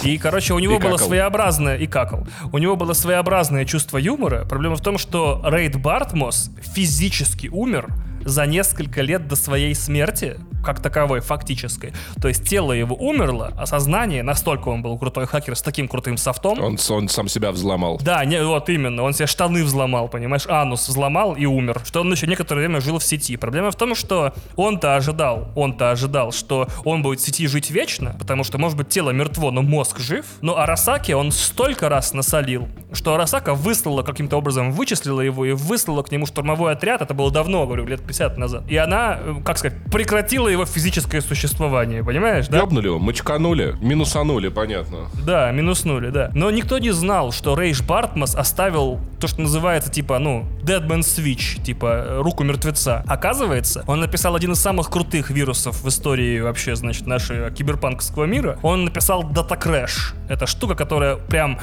И, короче, у него И было какал. своеобразное... И какал. У него было своеобразное чувство юмора. Проблема в том, что Рейд Бартмос физически умер за несколько лет до своей смерти, как таковой, фактической. То есть тело его умерло, а сознание, настолько он был крутой хакер с таким крутым софтом, Он, он сам себя взломал. да, не, вот именно. Он себе штаны взломал, понимаешь? Анус взломал и умер. Что он еще некоторое время жил в сети. Проблема в том, что он-то ожидал, он-то ожидал, что он будет в сети жить вечно, потому что, может быть, тело мертво, но мозг жив. Но Арасаки он столько раз насолил, что Арасака выслала каким-то образом, вычислила его и выслала к нему штурмовой отряд. Это было давно, говорю, лет 50 назад. И она, э, как сказать, прекратила его физическое существование, понимаешь, да? Ёбнули его, мочканули, минусанули, понятно. Да, минуснули, да. Но никто не знал, что Рейш Бартмас оставил то, что называется, типа, ну, Dead Man Switch, типа, э, руку мертвеца. Оказывается, он написал один из самых крутых вирусов в истории вообще, значит, нашего киберпанковского мира. Он написал Data Crash. Это штука, которая прям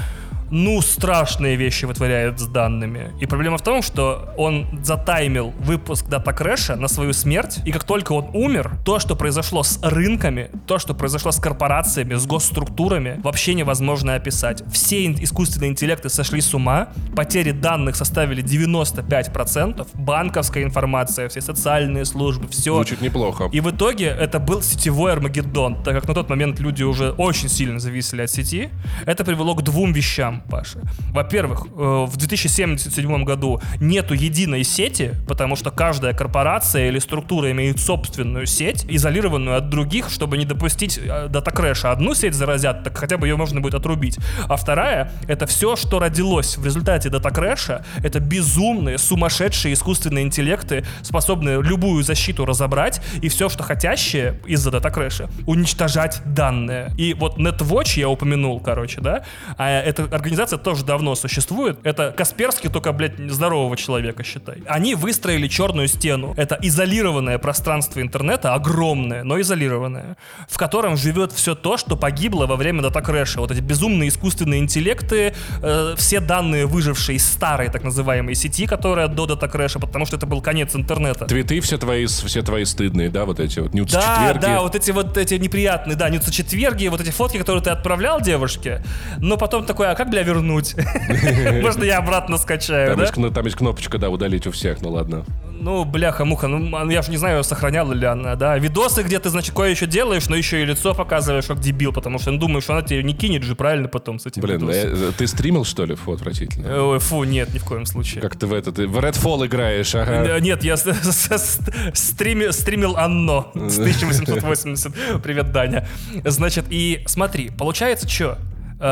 ну, страшные вещи вытворяет с данными. И проблема в том, что он затаймил выпуск Дата Крэша на свою смерть, и как только он умер, то, что произошло с рынками, то, что произошло с корпорациями, с госструктурами, вообще невозможно описать. Все искусственные интеллекты сошли с ума, потери данных составили 95%, банковская информация, все социальные службы, все. Звучит неплохо. И в итоге это был сетевой Армагеддон, так как на тот момент люди уже очень сильно зависели от сети. Это привело к двум вещам, Паша. Во-первых, э, в 2077 году нету единой сети, потому что каждая корпорация или структура имеет собственную сеть, изолированную от других, чтобы не допустить э, data crash а. Одну сеть заразят, так хотя бы ее можно будет отрубить. А вторая — это все, что родилось в результате data crash а. Это безумные, сумасшедшие искусственные интеллекты, способные любую защиту разобрать, и все, что хотящее из-за data crash а, уничтожать данные. И вот NetWatch я упомянул, короче, да, а эта организация тоже давно существует. Это Касперский, только, блядь, здорового человека, считай. Они выстроили черную стену. Это изолированное пространство интернета, огромное, но изолированное, в котором живет все то, что погибло во время дата-крэша. Вот эти безумные искусственные интеллекты, э, все данные, выжившие из старой так называемой сети, которая до дата-крэша, потому что это был конец интернета. Твиты все твои, все твои стыдные, да, вот эти вот nudes Да, да, вот эти вот эти неприятные, да, нюцы четверги, вот эти фотки, которые ты отправлял девушке, но потом такой, а как, бля, вернуть? Можно я обратно скачаю, Там, да? там есть кнопочка, да, удалить у всех, ну ладно. Ну, бляха-муха, ну, я же не знаю, сохраняла ли она, да? Видосы, где ты, значит, кое еще делаешь, но еще и лицо показываешь, как дебил, потому что ну, думаешь, она тебе не кинет же, правильно, потом с этим Блин, видосом. э, ты стримил, что ли? Фу, отвратительно. Ой, фу, нет, ни в коем случае. Как ты в этот... В Redfall играешь, ага. Нет, я с- с- с- стриме- стримил Анно с 1880. Привет, Даня. Значит, и смотри, получается что?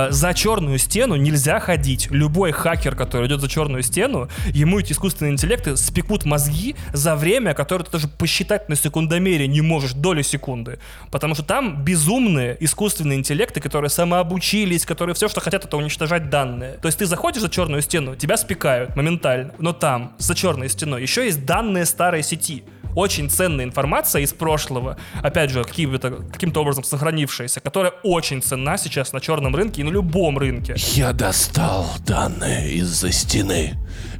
За черную стену нельзя ходить. Любой хакер, который идет за черную стену, ему эти искусственные интеллекты спекут мозги за время, которое ты даже посчитать на секундомере не можешь, доли секунды. Потому что там безумные искусственные интеллекты, которые самообучились, которые все, что хотят, это уничтожать данные. То есть ты заходишь за черную стену, тебя спекают моментально. Но там, за черной стеной, еще есть данные старой сети. Очень ценная информация из прошлого, опять же, каким-то, каким-то образом сохранившаяся, которая очень ценна сейчас на черном рынке и на любом рынке. Я достал данные из-за стены.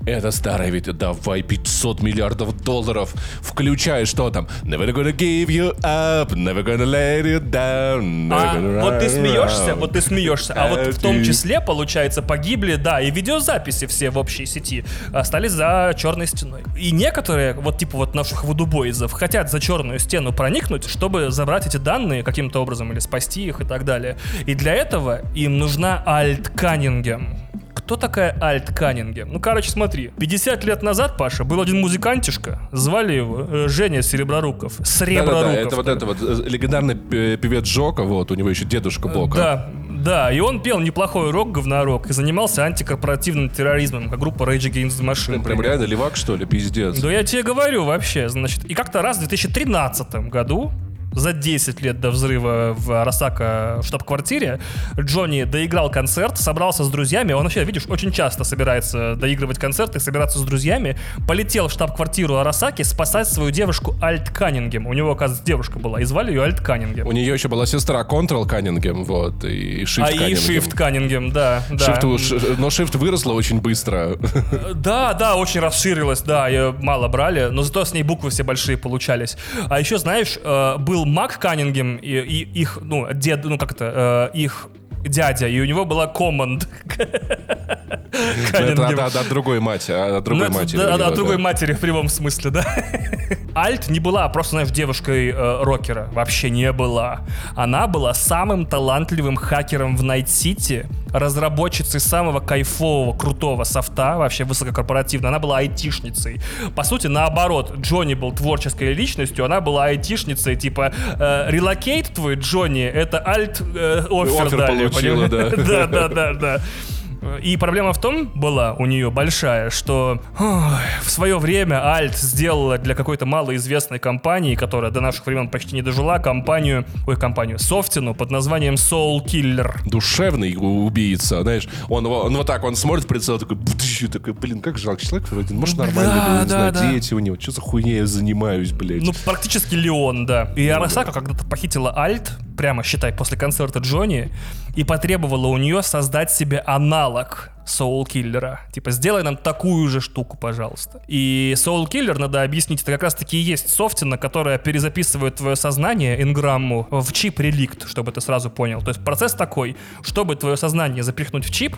Это старое ведь давай 500 миллиардов долларов, включая что там? Never gonna give you up, never gonna let you down. Never А gonna вот ты смеешься, around. вот ты смеешься, а вот в том числе, получается, погибли, да, и видеозаписи все в общей сети остались за черной стеной. И некоторые, вот типа вот наших вудубоизов, хотят за черную стену проникнуть, чтобы забрать эти данные каким-то образом или спасти их и так далее. И для этого им нужна Альт Каннингем. Кто такая Альт Каннингем? Ну, короче, смотри. 50 лет назад, Паша, был один музыкантишка. Звали его э, Женя Сереброруков. Среброруков. Да-да-да, это вот это вот э, легендарный п- певец Джока, вот, у него еще дедушка Бока. Да, да, и он пел неплохой рок, говнорок, и занимался антикорпоративным терроризмом, как группа Rage Against the Machine. Прям, прям реально левак, что ли, пиздец. Да я тебе говорю вообще, значит, и как-то раз в 2013 году за 10 лет до взрыва в Арасака в штаб-квартире Джонни доиграл концерт, собрался с друзьями. Он вообще, видишь, очень часто собирается доигрывать концерты, собираться с друзьями. Полетел в штаб-квартиру Арасаки спасать свою девушку Альт Каннингем. У него, оказывается, девушка была, и звали ее Альт Каннингем. У нее еще была сестра Контрол Каннингем, вот, и Shift а и. Shift Каннингем, да. да. Shift но Shift выросла очень быстро. Да, да, очень расширилась, да, ее мало брали, но зато с ней буквы все большие получались. А еще, знаешь, э, был Мак Каннингем, и, и их, ну, дед, ну, как это, э, их дядя, и у него была команд. Это от, от- от другой матери, от другой Ну, матери. от него, другой да. матери в прямом смысле, да. Альт не была просто, знаешь, девушкой э, рокера. Вообще не была. Она была самым талантливым хакером в Найт-Сити, разработчицей самого кайфового, крутого софта, вообще высококорпоративной. Она была айтишницей. По сути, наоборот, Джонни был творческой личностью, она была айтишницей, типа, э, relocate твой, Джонни, это альт э, дали, получила. Да, да, да, да. И проблема в том была у нее большая, что ой, в свое время Альт сделала для какой-то малоизвестной компании, которая до наших времен почти не дожила, компанию, ой, компанию, софтину под названием Soul Killer. Душевный убийца, знаешь. Он, он вот так, он смотрит в прицел, такой, такой, блин, как жалко, человек вроде, может, нормально, Да, был, не знаю, да, да. дети у него, что за хуйня я занимаюсь, блядь. Ну, практически Леон, да. И Арасака когда-то похитила Альт, прямо, считай, после концерта Джонни, и потребовала у нее создать себе аналог Soul Killer. Типа, сделай нам такую же штуку, пожалуйста. И Soul Killer, надо объяснить, это как раз-таки и есть софтина, которая перезаписывает твое сознание, инграмму, в чип-реликт, чтобы ты сразу понял. То есть процесс такой, чтобы твое сознание запихнуть в чип,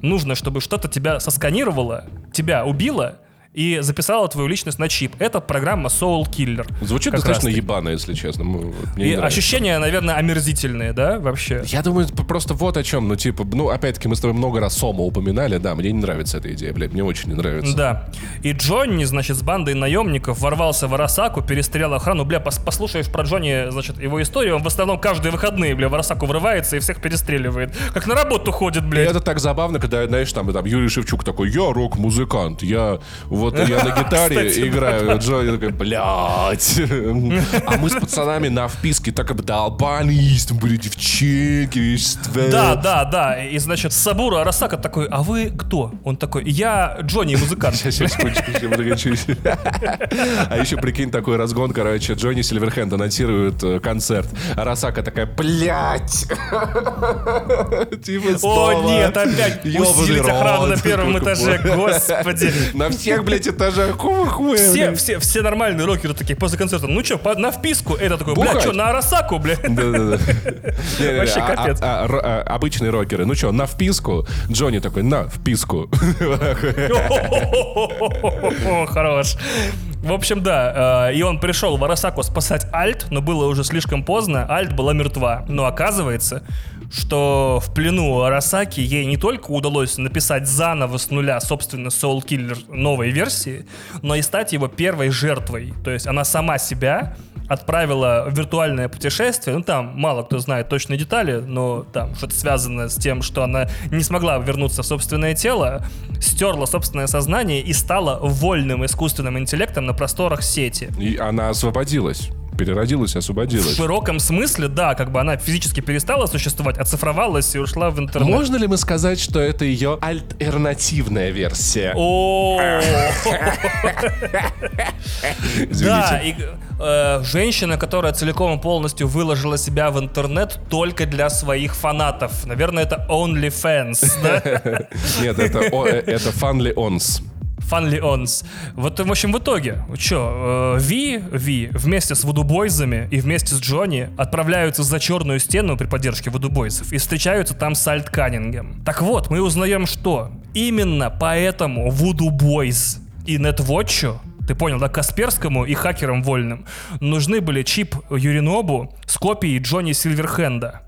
нужно, чтобы что-то тебя сосканировало, тебя убило, и записала твою личность на чип. Это программа Soul Killer. Звучит достаточно ебано, если честно. Мне И ощущения, наверное, омерзительные, да, вообще? Я думаю, просто вот о чем. Ну, типа, ну, опять-таки, мы с тобой много раз Сома упоминали. Да, мне не нравится эта идея, блядь, мне очень не нравится. Да. И Джонни, значит, с бандой наемников ворвался в Арасаку, перестрелял охрану. Бля, пос- послушаешь про Джонни, значит, его историю, он в основном каждые выходные, бля, в Арасаку врывается и всех перестреливает. Как на работу ходит, И блядь. это так забавно, когда, знаешь, там, там Юрий Шевчук такой, я рок-музыкант, я вот я на гитаре Кстати, играю, Джонни такой, блядь. А мы с пацанами на вписке так обдолбались, там были девчонки. Да, да, да. И, значит, Сабура Арасака такой, а вы кто? Он такой, я Джонни, музыкант. Сейчас, сейчас, секундочку. А еще прикинь такой разгон, короче, Джонни Сильверхенд анонсирует э, концерт. А Росака такая, блядь! Типа О, нет, опять усилить охрану на первом этаже, господи. На всех, блядь, этажах. Хуя, хуя, Все, блядь. все, все нормальные рокеры такие после концерта. Ну что, на вписку? Это такой, бля, что, на Арасаку, бля? Да-да-да. Вообще а- капец. а- а, Обычные рокеры. Ну что, на вписку? Джонни такой, на вписку. Хорош. В общем, да, э, и он пришел в Арасаку спасать Альт, но было уже слишком поздно, Альт была мертва. Но оказывается, что в плену Арасаки ей не только удалось написать заново с нуля, собственно, Soul Killer новой версии, но и стать его первой жертвой. То есть она сама себя отправила в виртуальное путешествие. Ну, там мало кто знает точные детали, но там что-то связано с тем, что она не смогла вернуться в собственное тело, стерла собственное сознание и стала вольным искусственным интеллектом на просторах сети. И она освободилась. Переродилась, В освободилась. широком смысле, да, как бы она физически перестала существовать, оцифровалась и ушла в интернет. Можно ли мы сказать, что это ее альтернативная версия? О, да, и э, женщина, которая целиком и полностью выложила себя в интернет только для своих фанатов. Наверное, это OnlyFans, да? Нет, это, э, это Funly Ons. Фанли Онс. Вот, в общем, в итоге, что, Ви, Ви вместе с Вудубойзами и вместе с Джонни отправляются за черную стену при поддержке Вудубойзов и встречаются там с Альт Каннингем. Так вот, мы узнаем, что именно поэтому Вудубойз и Нетвотчу ты понял, да, Касперскому и хакерам вольным нужны были чип Юринобу с копией Джонни Сильверхенда.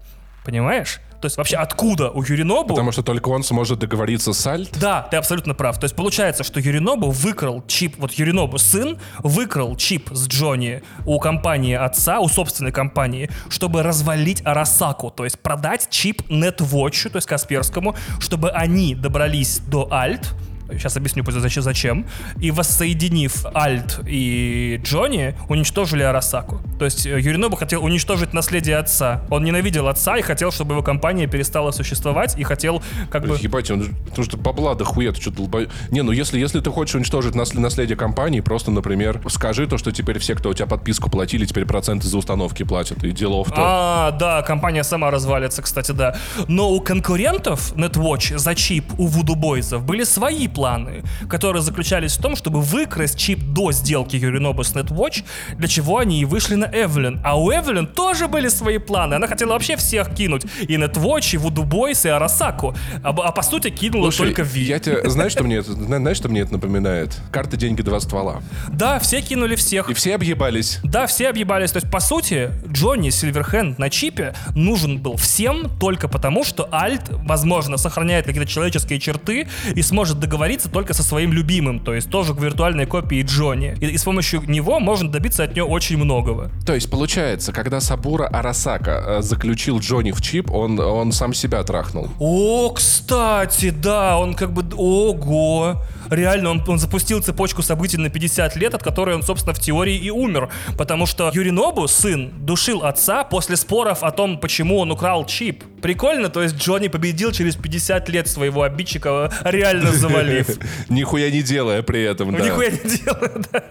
Понимаешь? То есть вообще откуда у Юринобу... Потому что только он сможет договориться с Альт. Да, ты абсолютно прав. То есть получается, что Юринобу выкрал чип, вот Юринобу сын выкрал чип с Джонни у компании отца, у собственной компании, чтобы развалить Арасаку, то есть продать чип NetWatch, то есть Касперскому, чтобы они добрались до Альт, Сейчас объясню зачем, зачем. И воссоединив Альт и Джонни, уничтожили Арасаку. То есть э, Юринобу хотел уничтожить наследие отца. Он ненавидел отца и хотел, чтобы его компания перестала существовать, и хотел как бы... Ебать, он, потому что бабла дохуя, ты что долбо... Не, ну если, если ты хочешь уничтожить нас- наследие компании, просто, например, скажи то, что теперь все, кто у тебя подписку платили, теперь проценты за установки платят, и делов то. А, да, компания сама развалится, кстати, да. Но у конкурентов NetWatch за чип у Voodoo Boys были свои планы, которые заключались в том, чтобы выкрасть чип до сделки Юринобу с NetWatch, для чего они и вышли на Эвелин. А у Эвелин тоже были свои планы. Она хотела вообще всех кинуть. И NetWatch, и Voodoo Boys, и Арасаку. А, а по сути кинула Слушай, только Ви. я тебе, знаешь, что мне это, зна- знаешь, что мне это напоминает? Карты, деньги, два ствола. Да, все кинули всех. И все объебались. Да, все объебались. То есть, по сути, Джонни Сильверхенд на чипе нужен был всем только потому, что Альт, возможно, сохраняет какие-то человеческие черты и сможет договориться только со своим любимым, то есть тоже к виртуальной копии Джонни. И, и с помощью него можно добиться от нее очень многого. То есть, получается, когда Сабура Арасака э, заключил Джонни в чип, он, он сам себя трахнул. О, кстати, да, он как бы... Ого! Реально, он, он запустил цепочку событий на 50 лет, от которой он, собственно, в теории и умер. Потому что Юринобу, сын, душил отца после споров о том, почему он украл чип. Прикольно, то есть Джонни победил через 50 лет своего обидчика, реально завалив. Нихуя не делая при этом, да. Нихуя не делает. да.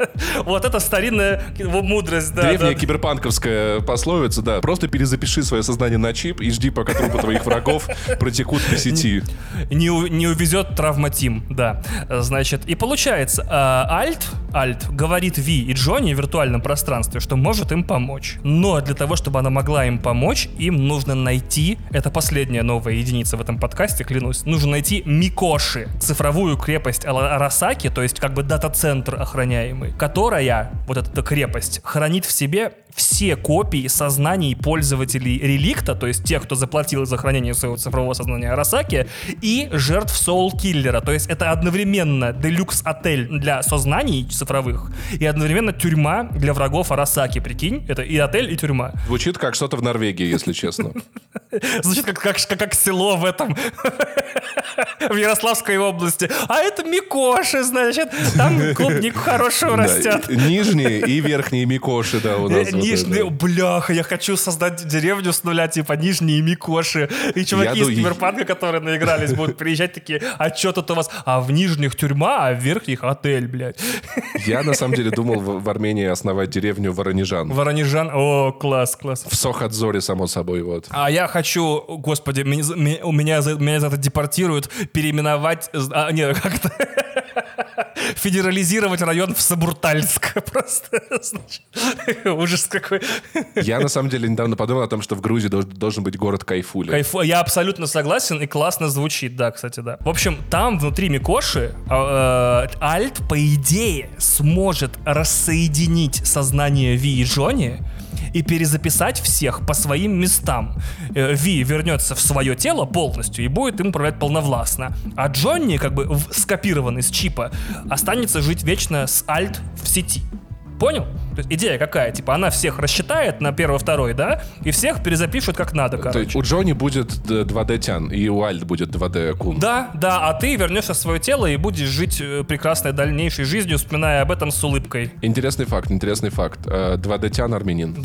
Вот это старинная мудрость, да. Древняя киберпанковская пословица, да. Просто перезапиши свое сознание на чип и жди, пока трупы твоих врагов протекут по сети. не увезет травматим, да. Значит, и получается, Альт, Альт говорит Ви и Джонни в виртуальном пространстве, что может им помочь. Но для того, чтобы она могла им помочь, им нужно найти, это последняя новая единица в этом подкасте, клянусь, нужно найти Микоши, цифровую крепость Арасаки, то есть как бы дата-центр охраняемый, которая, вот эта крепость, хранит в себе все копии сознаний пользователей реликта, то есть тех, кто заплатил за хранение своего цифрового сознания Арасаки, и жертв Соул-киллера. То есть это одновременно делюкс-отель для сознаний цифровых и одновременно тюрьма для врагов Арасаки. Прикинь, это и отель, и тюрьма. Звучит как что-то в Норвегии, если честно. Звучит как, как, как, село в этом, в Ярославской области. А это Микоши, значит, там клубнику хорошую Да, растят. Нижние и верхние Микоши, да, у нас. Это. бляха, я хочу создать деревню с нуля, типа Нижние Микоши. И чуваки Я из ду- Киберпанка, которые наигрались, будут приезжать такие, а что тут у вас? А в Нижних тюрьма, а в Верхних отель, блядь. Я на самом деле думал в, в Армении основать деревню Воронежан. Воронежан, о, класс, класс. В Сохадзоре, само собой, вот. А я хочу, господи, меня, меня- меня за, это депортируют, переименовать, а, не, как-то федерализировать район в Сабуртальск. Просто, значит, ужас какой. Я на самом деле недавно подумал о том, что в Грузии должен быть город Кайфули. Кайфу. Я абсолютно согласен и классно звучит, да, кстати, да. В общем, там внутри Микоши а, э, Альт, по идее, сможет рассоединить сознание Ви и Джонни и перезаписать всех по своим местам. Э, Ви вернется в свое тело полностью и будет им управлять полновластно. А Джонни, как бы скопированный с чипа, останется жить вечно с Альт в сети. Понял? То есть идея какая? Типа она всех рассчитает на первый-второй, да? И всех перезапишут как надо, короче. То есть у Джонни будет 2D Тян, и у Альд будет 2D Кун. Да, да, а ты вернешься в свое тело и будешь жить э, прекрасной дальнейшей жизнью, вспоминая об этом с улыбкой. Интересный факт, интересный факт. 2D Тян армянин.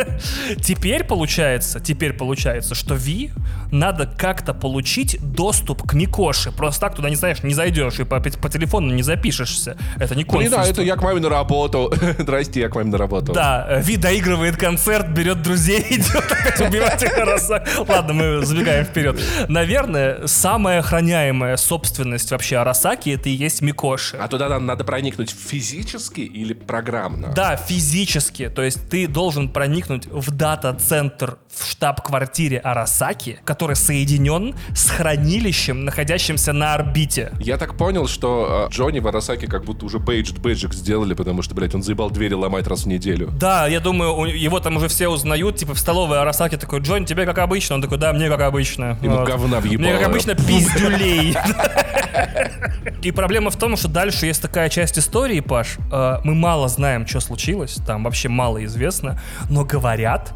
Теперь получается, теперь получается, что Ви надо как-то получить доступ к Микоши. Просто так туда не знаешь, не зайдешь и по, по телефону не запишешься. Это не консульство. да, это я к маме на работу. Здрасте, я к маме на работу. Да, э, Ви доигрывает концерт, берет друзей, идет опять убивать их Ладно, мы забегаем вперед. Наверное, самая охраняемая собственность вообще Арасаки это и есть Микоши. А туда нам надо проникнуть физически или программно? Да, физически. То есть ты должен проникнуть в дата-центр в штаб-квартире Арасаки, который соединен с хранилищем, находящимся на орбите. Я так понял, что э, Джонни в Арасаки как будто уже бейджд бейджик сделали, потому что, блядь, он заебал двери ломать раз в неделю. Да, я думаю, его там уже все узнают, типа в столовой Арасаки такой, Джонни, тебе как обычно? Он такой, да, мне как обычно. Ему вот. говна въебало. Мне как обычно пиздюлей. И проблема в том, что дальше есть такая часть истории, Паш. Э, мы мало знаем, что случилось, там вообще мало известно, но говорят,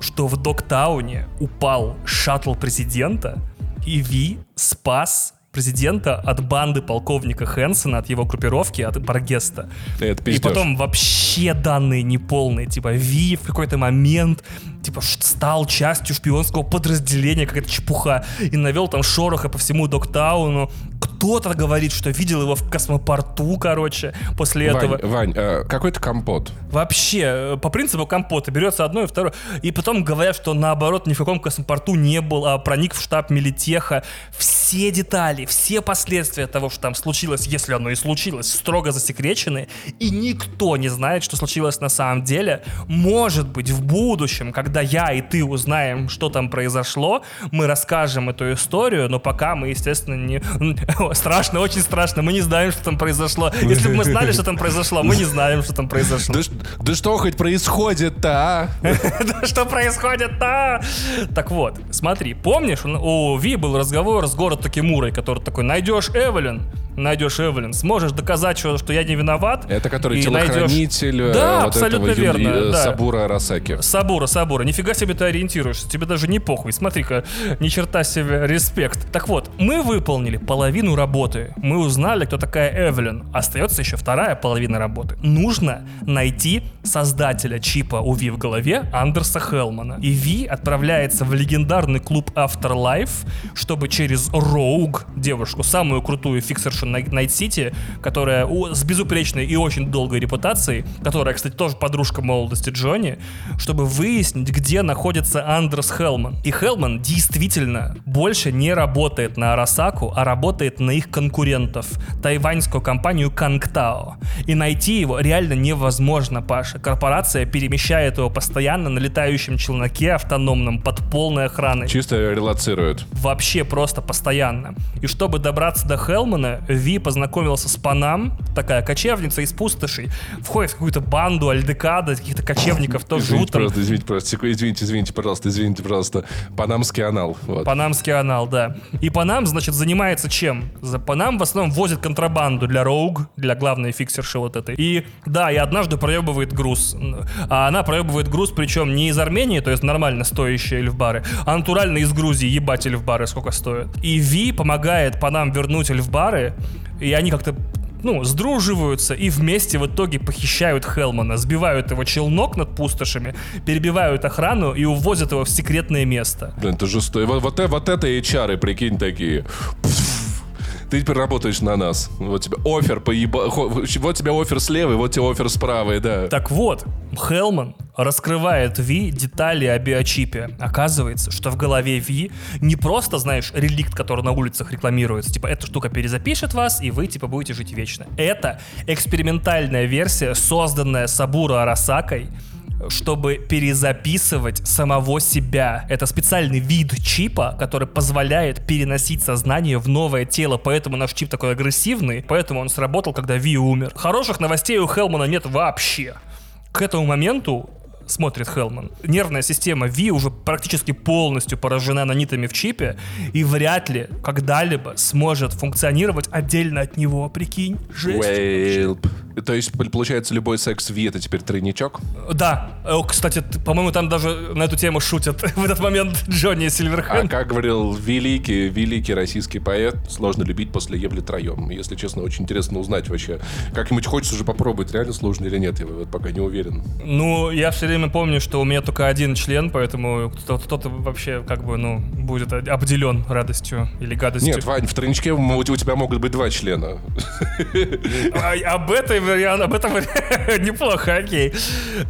что в Доктауне упал шаттл президента, и Ви спас президента от банды полковника Хэнсона, от его группировки, от Баргеста. Это и потом вообще данные неполные. Типа, Ви в какой-то момент типа стал частью шпионского подразделения, какая-то чепуха, и навел там шороха по всему Доктауну. Кто-то говорит, что видел его в космопорту, короче, после Вань, этого. Вань, э, какой-то компот. Вообще, э, по принципу компота берется одно и второе. И потом говорят, что наоборот ни в каком космопорту не был, а проник в штаб Милитеха. Все детали, все последствия того, что там случилось, если оно и случилось, строго засекречены. И никто не знает, что случилось на самом деле. Может быть, в будущем, когда я и ты узнаем, что там произошло, мы расскажем эту историю, но пока мы, естественно, не... Страшно, очень страшно, мы не знаем, что там произошло. Если бы мы знали, что там произошло, мы не знаем, что там произошло. Да, да что хоть происходит-то, а? Да что происходит-то? Так вот, смотри, помнишь, у Ви был разговор с город Такимурой, который такой, найдешь Эвелин, найдешь Эвелин, сможешь доказать, что, что я не виноват. Это который телохранитель найдешь... да, вот абсолютно этого верно, Юли... да. Сабура Арасаки. Сабура, Сабура, нифига себе ты ориентируешься, тебе даже не похуй, смотри-ка, ни черта себе, респект. Так вот, мы выполнили половину работы, мы узнали, кто такая Эвелин, остается еще вторая половина работы. Нужно найти создателя чипа у Ви в голове Андерса Хелмана. И Ви отправляется в легендарный клуб Afterlife, чтобы через Роуг, девушку, самую крутую фиксершу Найт Сити, которая с безупречной и очень долгой репутацией, которая, кстати, тоже подружка молодости Джонни, чтобы выяснить, где находится Андрес Хелман. И Хелман действительно больше не работает на Арасаку, а работает на их конкурентов, тайваньскую компанию Кангтао. И найти его реально невозможно, Паша. Корпорация перемещает его постоянно на летающем челноке автономном под полной охраной. Чисто релацирует. Вообще просто постоянно. И чтобы добраться до Хелмана, Ви познакомился с Панам, такая кочевница из пустошей, входит в какую-то банду альдекада, каких-то кочевников, тоже извините, Просто, извините, просто, извините, извините, пожалуйста, извините, пожалуйста. Панамский анал. Вот. Панамский анал, да. И Панам, значит, занимается чем? За Панам в основном возит контрабанду для Роуг, для главной фиксерши вот этой. И да, и однажды проебывает груз. А она проебывает груз, причем не из Армении, то есть нормально стоящие эльфбары, а натурально из Грузии, ебать эльфбары сколько стоят. И Ви помогает Панам вернуть эльфбары, и они как-то ну, сдруживаются и вместе в итоге похищают Хелмана, сбивают его челнок над пустошами, перебивают охрану и увозят его в секретное место. Блин, это жесткое. Вот, вот, вот это HR, прикинь, такие. Ты теперь работаешь на нас. Вот тебе офер поеба... Вот тебе офер слева, вот тебе офер справа, да. Так вот, Хелман раскрывает Ви детали о биочипе. Оказывается, что в голове Ви не просто, знаешь, реликт, который на улицах рекламируется, типа, эта штука перезапишет вас, и вы, типа, будете жить вечно. Это экспериментальная версия, созданная Сабура Арасакой, чтобы перезаписывать самого себя. Это специальный вид чипа, который позволяет переносить сознание в новое тело, поэтому наш чип такой агрессивный, поэтому он сработал, когда Ви умер. Хороших новостей у Хелмана нет вообще. К этому моменту смотрит Хелман. Нервная система Ви уже практически полностью поражена нанитами в чипе и вряд ли когда-либо сможет функционировать отдельно от него. Прикинь, жесть. Whelp. То есть, получается, любой секс Ви это теперь тройничок? Да. Кстати, по-моему, там даже на эту тему шутят в этот момент Джонни Сильверхенд. А как говорил великий, великий российский поэт, сложно любить после ебли троем. Если честно, очень интересно узнать вообще. Как-нибудь хочется уже попробовать, реально сложно или нет, я вот пока не уверен. Ну, я все время помню, что у меня только один член, поэтому кто-то вообще как бы, ну, будет обделен радостью или гадостью. Нет, Вань, в тройничке у тебя могут быть два члена. А, об вариант, об этом неплохо, окей.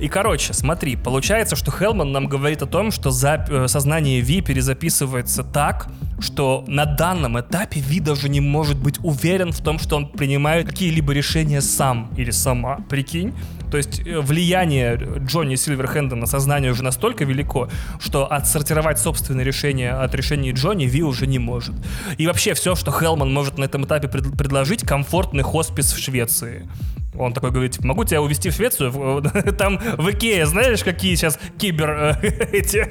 И, короче, смотри, получается, что Хелман нам говорит о том, что э, сознание Ви перезаписывается так, что на данном этапе Ви даже не может быть уверен в том, что он принимает какие-либо решения сам или сама. Прикинь? То есть э, влияние Джонни Сильверхенда на сознание уже настолько велико, что отсортировать собственные решения от решений Джонни Ви уже не может. И вообще все, что Хелман может на этом этапе пред- предложить, комфортный хоспис в Швеции. Он такой говорит, типа, могу тебя увезти в Швецию? Там в Икее, знаешь, какие сейчас кибер... Э, эти...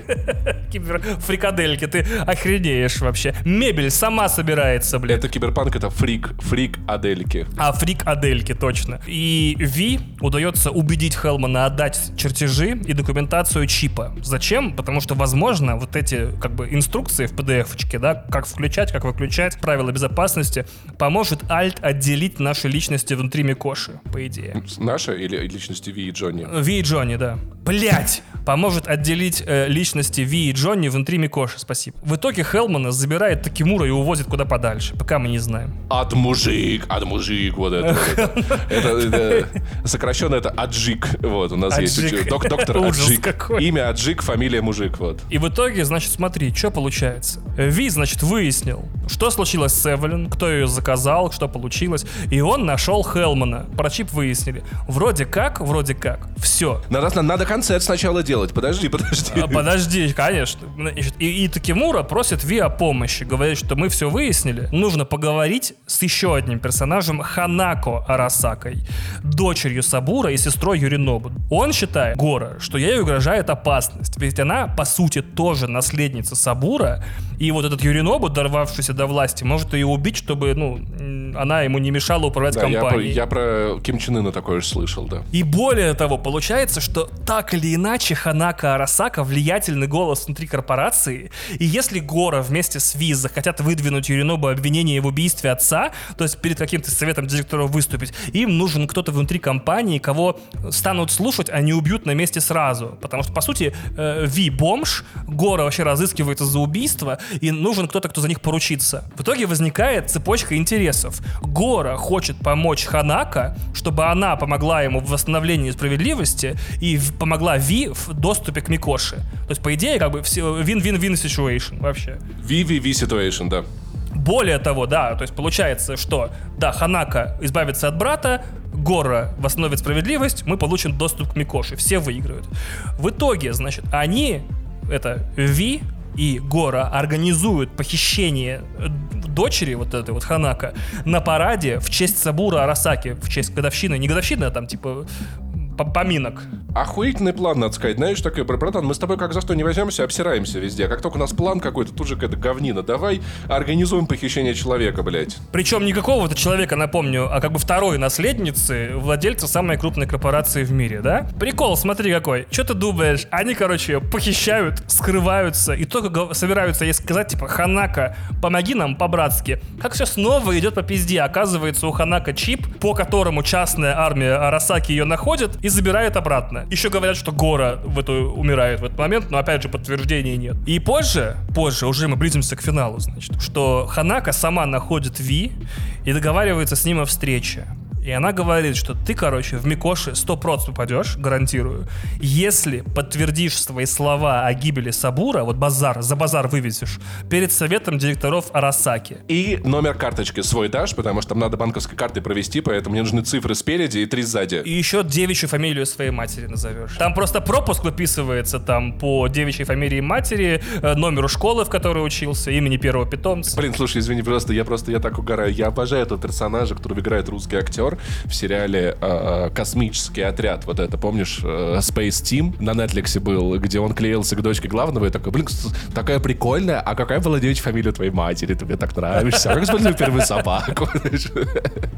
кибер фрикадельки, ты охренеешь вообще. Мебель сама собирается, блядь. Это киберпанк, это фрик, фрик-адельки. А, фрик-адельки, точно. И Ви удается убедить Хелмана отдать чертежи и документацию чипа. Зачем? Потому что, возможно, вот эти, как бы, инструкции в PDF-очке, да, как включать, как выключать, правила безопасности, поможет Альт отделить наши личности внутри Микоши по идее. Наша или личности Ви и Джонни? Ви и Джонни, да. Блять! Поможет отделить э, личности Ви и Джонни внутри Микоши, спасибо. В итоге Хелмана забирает Такимура и увозит куда подальше, пока мы не знаем. Ад мужик, ад мужик, вот это. это, сокращенно это Аджик. Вот, у нас есть доктор Аджик. Имя Аджик, фамилия мужик, вот. И в итоге, значит, смотри, что получается. Ви, значит, выяснил, что случилось с Эвелин, кто ее заказал, что получилось, и он нашел Хелмана. Про чип выяснили. Вроде как, вроде как. Все. Надо, надо концерт сначала делать. Подожди, подожди. А, подожди, конечно. Значит, и, и Такимура просит Ви о помощи. Говорит, что мы все выяснили. Нужно поговорить с еще одним персонажем Ханако Арасакой. Дочерью Сабура и сестрой Юринобу. Он считает, Гора, что ей угрожает опасность. Ведь она, по сути, тоже наследница Сабура. И вот этот Юринобу, дорвавшийся до власти, может ее убить, чтобы, ну, она ему не мешала управлять да, компанией. Я я про Ким Чен Ына такое же слышал, да. И более того, получается, что так или иначе Ханака Арасака влиятельный голос внутри корпорации, и если Гора вместе с Ви захотят выдвинуть Юринобу обвинение в убийстве отца, то есть перед каким-то советом директоров выступить, им нужен кто-то внутри компании, кого станут слушать, а не убьют на месте сразу. Потому что, по сути, э, Ви бомж, Гора вообще разыскивается за убийство, и нужен кто-то, кто за них поручится. В итоге возникает цепочка интересов. Гора хочет помочь Ханака, чтобы она помогла ему в восстановлении справедливости и помогла Ви в доступе к Микоши. То есть, по идее, как бы вин-вин-вин situation вообще. Ви-ви-ви situation, да. Более того, да, то есть получается, что, да, Ханака избавится от брата, Гора восстановит справедливость, мы получим доступ к Микоши, все выиграют. В итоге, значит, они, это Ви, и Гора организуют похищение э, дочери вот этой вот Ханака на параде в честь Сабура Арасаки, в честь годовщины, не годовщины, а там типа поминок. Охуительный план, надо сказать. Знаешь, такой, братан, мы с тобой как за что не возьмемся, обсираемся везде. Как только у нас план какой-то, тут же какая-то говнина. Давай организуем похищение человека, блядь. Причем не какого-то человека, напомню, а как бы второй наследницы, владельца самой крупной корпорации в мире, да? Прикол, смотри какой. Что ты думаешь? Они, короче, похищают, скрываются, и только собираются ей сказать, типа, Ханака, помоги нам по-братски. Как все снова идет по пизде. Оказывается, у Ханака чип, по которому частная армия Арасаки ее находит, и забирает обратно. Еще говорят, что Гора в эту умирает в этот момент, но опять же подтверждений нет. И позже, позже, уже мы близимся к финалу, значит, что Ханака сама находит Ви и договаривается с ним о встрече. И она говорит, что ты, короче, в Микоши 100% попадешь, гарантирую, если подтвердишь свои слова о гибели Сабура, вот базар, за базар вывезешь, перед советом директоров Арасаки. И номер карточки свой дашь, потому что там надо банковской картой провести, поэтому мне нужны цифры спереди и три сзади. И еще девичью фамилию своей матери назовешь. Там просто пропуск выписывается там по девичьей фамилии матери, э, номеру школы, в которой учился, имени первого питомца. Блин, слушай, извини, просто я просто я так угораю. Я обожаю этого персонажа, которого играет русский актер в сериале э, «Космический отряд». Вот это, помнишь, э, Space Team на Netflix был, где он клеился к дочке главного и такой, блин, такая прикольная, а какая была девичья фамилия твоей матери? Ты мне так нравишься. А как звали первую собаку?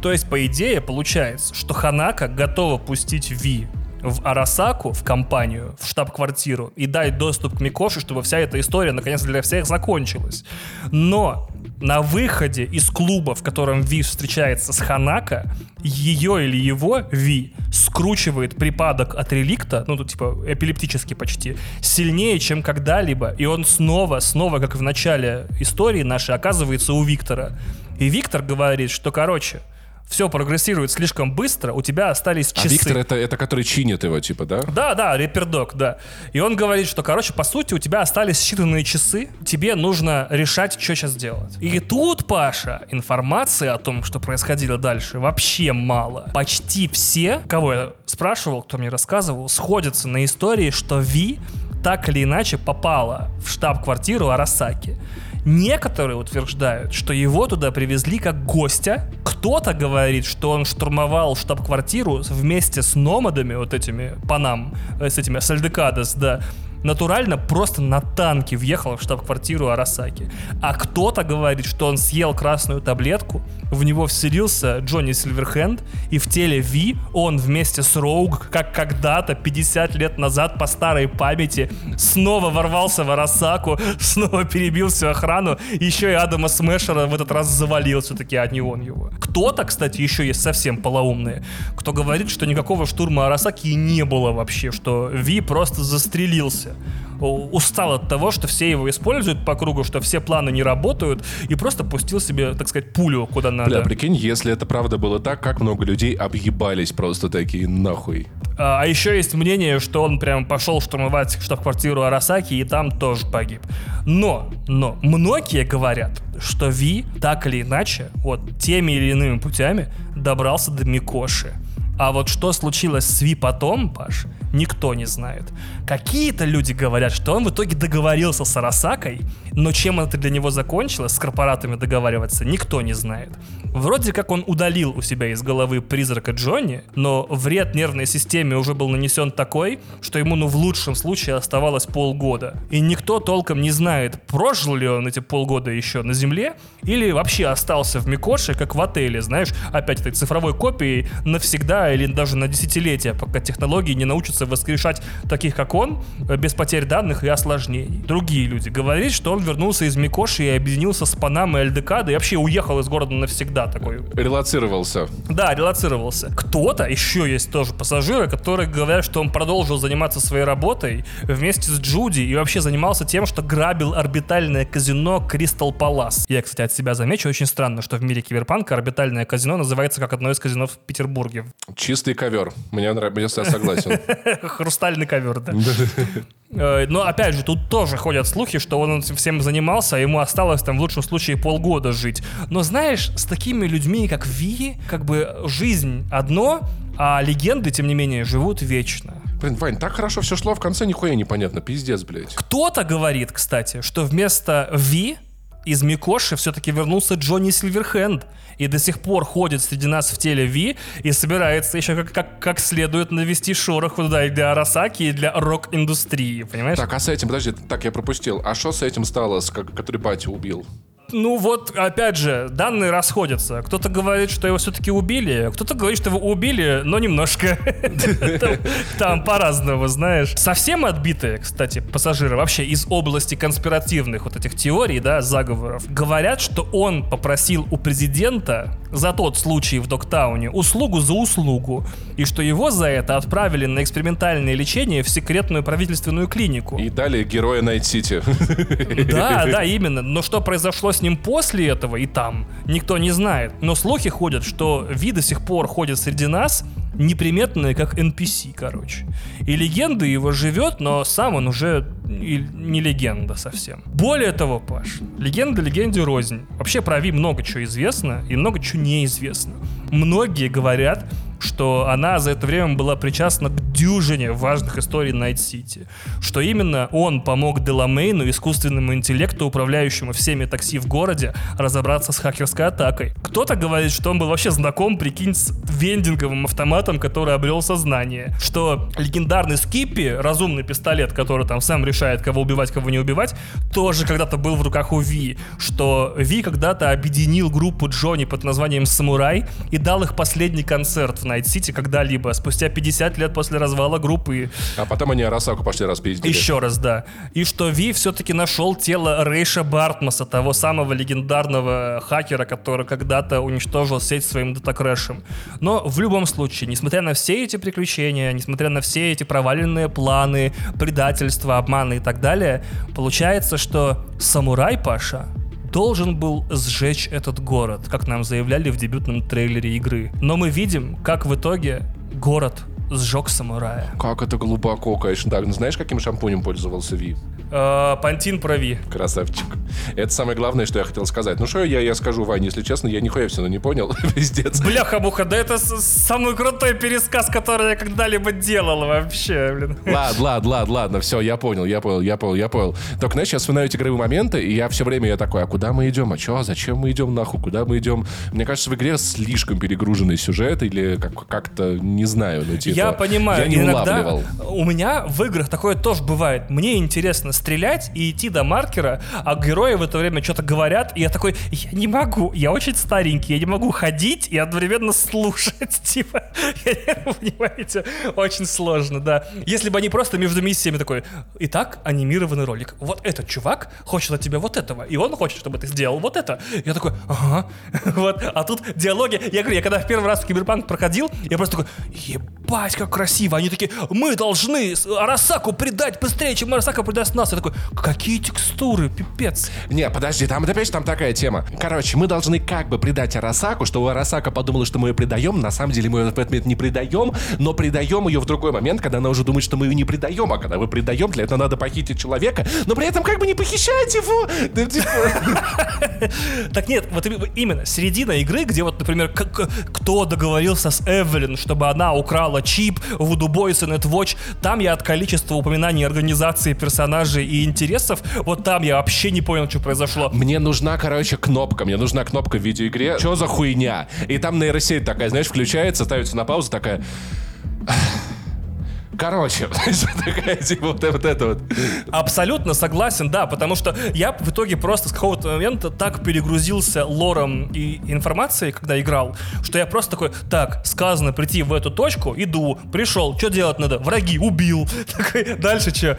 То есть, по идее, получается, что Ханака готова пустить Ви в Арасаку, в компанию, в штаб-квартиру и дать доступ к Микоши, чтобы вся эта история наконец для всех закончилась. Но на выходе из клуба, в котором Ви встречается с Ханака, ее или его, Ви, скручивает припадок от реликта, ну, тут типа эпилептический почти, сильнее, чем когда-либо, и он снова, снова, как в начале истории нашей, оказывается у Виктора. И Виктор говорит, что, короче, все прогрессирует слишком быстро, у тебя остались часы. А Виктор это, это который чинит его, типа, да? Да, да, репердок, да. И он говорит, что, короче, по сути, у тебя остались считанные часы, тебе нужно решать, что сейчас делать. И тут, Паша, информации о том, что происходило дальше, вообще мало. Почти все, кого я спрашивал, кто мне рассказывал, сходятся на истории, что Ви так или иначе попала в штаб-квартиру Арасаки. Некоторые утверждают, что его туда привезли как гостя. Кто-то говорит, что он штурмовал штаб-квартиру вместе с номадами, вот этими панам, э, с этими сальдекадес, да, натурально просто на танке въехал в штаб-квартиру Арасаки. А кто-то говорит, что он съел красную таблетку, в него вселился Джонни Сильверхенд, и в теле Ви он вместе с Роуг, как когда-то 50 лет назад по старой памяти, снова ворвался в Арасаку, снова перебил всю охрану, еще и Адама Смешера в этот раз завалил все-таки, а не он его. Кто-то, кстати, еще есть совсем полоумные, кто говорит, что никакого штурма Арасаки не было вообще, что Ви просто застрелился устал от того, что все его используют по кругу, что все планы не работают, и просто пустил себе, так сказать, пулю куда надо. Бля, прикинь, если это правда было так, как много людей объебались просто такие нахуй. А, а еще есть мнение, что он прям пошел штурмовать штаб-квартиру Арасаки и там тоже погиб. Но, но, многие говорят, что Ви так или иначе, вот теми или иными путями добрался до Микоши. А вот что случилось с Ви потом, Паш, никто не знает. Какие-то люди говорят, что он в итоге договорился с Арасакой, но чем это для него закончилось, с корпоратами договариваться, никто не знает. Вроде как он удалил у себя из головы призрака Джонни, но вред нервной системе уже был нанесен такой, что ему ну в лучшем случае оставалось полгода. И никто толком не знает, прожил ли он эти полгода еще на Земле, или вообще остался в Микоше, как в отеле, знаешь, опять этой цифровой копией навсегда или даже на десятилетия, пока технологии не научатся воскрешать таких, как он, без потерь данных и осложнений. Другие люди говорят, что он вернулся из Микоши и объединился с Панамой и ЛДК, да и вообще уехал из города навсегда такой. Релацировался. Да, релацировался. Кто-то, еще есть тоже пассажиры, которые говорят, что он продолжил заниматься своей работой вместе с Джуди и вообще занимался тем, что грабил орбитальное казино Кристал Палас. Я, кстати, от себя замечу, очень странно, что в мире киберпанка орбитальное казино называется как одно из казино в Петербурге. Чистый ковер. Мне нравится, я согласен. Хрустальный ковер, да. Э, но опять же, тут тоже ходят слухи, что он всем занимался, а ему осталось там в лучшем случае полгода жить. Но знаешь, с такими людьми, как Ви, как бы жизнь одно, а легенды, тем не менее, живут вечно. Блин, Вань, так хорошо все шло, в конце нихуя непонятно, пиздец, блядь. Кто-то говорит, кстати, что вместо Ви из Микоши все-таки вернулся Джонни Сильверхенд и до сих пор ходит среди нас в теле Ви и собирается еще как, как, как следует навести шорох туда и для Арасаки, и для рок-индустрии, понимаешь? Так, а с этим, подожди, так я пропустил. А что с этим стало, с, который батя убил? Ну вот, опять же, данные расходятся. Кто-то говорит, что его все-таки убили, кто-то говорит, что его убили, но немножко. Там по-разному, знаешь. Совсем отбитые, кстати, пассажиры вообще из области конспиративных вот этих теорий, да, заговоров, говорят, что он попросил у президента за тот случай в Доктауне услугу за услугу, и что его за это отправили на экспериментальное лечение в секретную правительственную клинику. И дали героя Найт-Сити. Да, да, именно. Но что произошло с ним после этого и там, никто не знает. Но слухи ходят, что Ви до сих пор ходят среди нас, неприметные, как NPC, короче. И легенда его живет, но сам он уже не легенда совсем. Более того, Паш, легенда легенде рознь. Вообще про Ви много чего известно и много чего неизвестно. Многие говорят, что она за это время была причастна к дюжине важных историй City. Что именно он помог Деламейну, искусственному интеллекту, управляющему всеми такси в городе, разобраться с хакерской атакой. Кто-то говорит, что он был вообще знаком, прикинь, с вендинговым автоматом, который обрел сознание. Что легендарный Скиппи, разумный пистолет, который там сам решает, кого убивать, кого не убивать, тоже когда-то был в руках у Ви. Что Ви когда-то объединил группу Джонни под названием «Самурай» и дал их последний концерт в Найт Сити когда-либо, спустя 50 лет после развала группы. А потом они Арасаку пошли распиздили. Еще раз, да. И что Ви все-таки нашел тело Рейша Бартмаса, того самого легендарного хакера, который когда-то уничтожил сеть своим датакрэшем. Но в любом случае, несмотря на все эти приключения, несмотря на все эти проваленные планы, предательства, обманы и так далее, получается, что самурай Паша должен был сжечь этот город, как нам заявляли в дебютном трейлере игры. Но мы видим, как в итоге город сжег самурая. Как это глубоко, конечно. Так, ну знаешь, каким шампунем пользовался Ви? Э, Пантин прови. Красавчик. Это самое главное, что я хотел сказать. Ну что я, я скажу, Вань, если честно, я нихуя все равно не понял. Пиздец. Бляха-муха, да это самый крутой пересказ, который я когда-либо делал вообще, блин. Ладно, ладно, ладно, ладно, все, я понял, я понял, я понял, я понял. Только, знаешь, я вспоминаю эти игровые моменты, и я все время я такой, а куда мы идем? А что? Зачем мы идем нахуй? Куда мы идем? Мне кажется, в игре слишком перегруженный сюжет, или как- как-то, не знаю, ну типа... Я понимаю, Я не иногда улавливал. у меня в играх такое тоже бывает. Мне интересно стрелять и идти до маркера, а герои в это время что-то говорят, и я такой, я не могу, я очень старенький, я не могу ходить и одновременно слушать, типа, понимаете, очень сложно, да. Если бы они просто между миссиями такой, итак, анимированный ролик, вот этот чувак хочет от тебя вот этого, и он хочет, чтобы ты сделал вот это. Я такой, ага, вот, а тут диалоги, я говорю, я когда в первый раз в Киберпанк проходил, я просто такой, ебать, как красиво, они такие, мы должны Арасаку предать быстрее, чем Арасака предаст нас. Я такой, какие текстуры, пипец. Не, подожди, там опять же там такая тема. Короче, мы должны как бы предать Арасаку, чтобы Арасака подумала, что мы ее предаем. На самом деле мы ее в этот момент не предаем, но предаем ее в другой момент, когда она уже думает, что мы ее не предаем. А когда мы предаем, для этого надо похитить человека, но при этом как бы не похищать его. Да, типа, Так нет, вот именно середина игры, где вот, например, кто договорился с Эвелин, чтобы она украла чип в Voodoo Boys и Netwatch, там я от количества упоминаний организации персонажей и интересов, вот там я вообще не понял, что произошло. Мне нужна, короче, кнопка. Мне нужна кнопка в видеоигре. Что за хуйня? И там нейросеть такая, знаешь, включается, ставится на паузу, такая... Короче, такая, типа, вот, вот это вот. Абсолютно согласен, да, потому что я в итоге просто с какого-то момента так перегрузился лором и информацией, когда играл, что я просто такой, так, сказано прийти в эту точку, иду, пришел, что делать надо? Враги, убил. Такой, дальше что?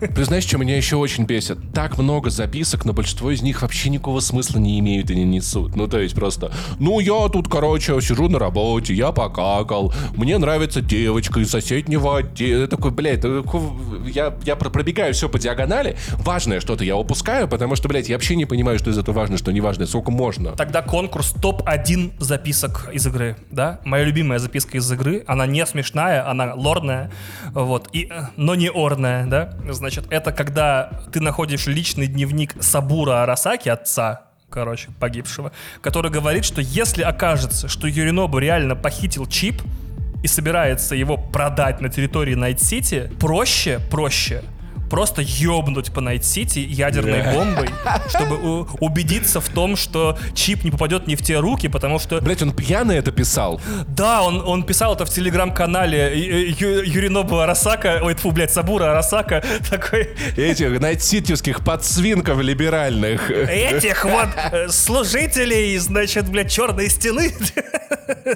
Ты знаешь, что меня еще очень бесит? Так много записок, но большинство из них вообще никакого смысла не имеют и не несут. Ну, то есть просто, ну, я тут, короче, сижу на работе, я покакал, мне нравится девочка из соседнего отдела. Я такой, блядь, ку- я, я про- пробегаю все по диагонали, важное что-то я упускаю, потому что, блядь, я вообще не понимаю, что из этого важно, что не важно, сколько можно. Тогда конкурс топ-1 записок из игры, да? Моя любимая записка из игры, она не смешная, она лорная, вот, и, э, но не орная, да? Значит, это когда ты находишь личный дневник Сабура Арасаки, отца, короче, погибшего, который говорит, что если окажется, что Юринобу реально похитил чип и собирается его продать на территории Найт-Сити, проще, проще просто ёбнуть по Найт-Сити ядерной бомбой, чтобы убедиться в том, что чип не попадет не в те руки, потому что... Блять, он пьяный это писал. Да, он, он писал это в телеграм-канале Ю- Ю- Юринобу Арасака, ой, фу, блядь, Сабура Арасака, такой, Этих найтситевских подсвинков либеральных. этих вот э, служителей, значит, блядь, черной стены.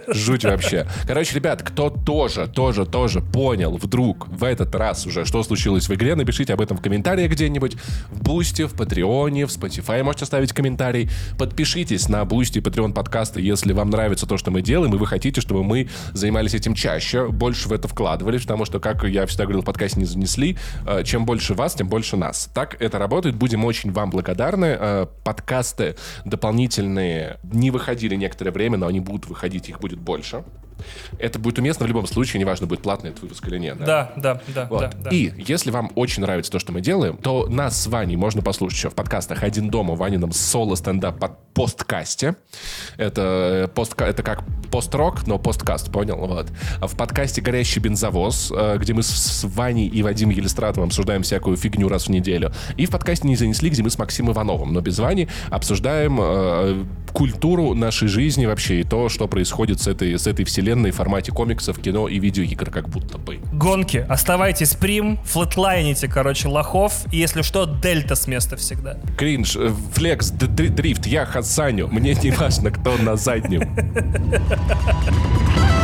Жуть вообще. Короче, ребят, кто тоже, тоже, тоже понял вдруг в этот раз уже, что случилось в игре, напишите об этом в комментариях где-нибудь. В Бусте, в Патреоне, в Spotify можете оставить комментарий. Подпишитесь на Бусти и Patreon подкасты, если вам нравится то, что мы делаем, и вы хотите, чтобы мы занимались этим чаще, больше в это вкладывались, потому что, как я всегда говорил, в подкасте не занесли, э, чем больше вас, тем больше нас. Так это работает. Будем очень вам благодарны. Э, Подкасты дополнительные не выходили некоторое время, но они будут выходить, их будет больше. Это будет уместно в любом случае, неважно, будет платный этот выпуск или нет. Да, да, да, Вот. да, да. И если вам очень нравится то, что мы делаем, то нас с Ваней можно послушать еще в подкастах «Один дома», Ванином соло-стендап под- посткасте. Это, пост, это как пост-рок, но посткаст, понял? Вот. В подкасте «Горящий бензовоз», где мы с Ваней и Вадимом Елистратовым обсуждаем всякую фигню раз в неделю. И в подкасте «Не занесли», где мы с Максимом Ивановым, но без Вани, обсуждаем э, культуру нашей жизни вообще и то, что происходит с этой, с этой вселенной в формате комиксов, кино и видеоигр, как будто бы. Гонки. Оставайтесь прим, флетлайните, короче, лохов, и если что, дельта с места всегда. Кринж, э, флекс, дрифт, я Хасаню. Мне не важно, кто на заднем. цвет в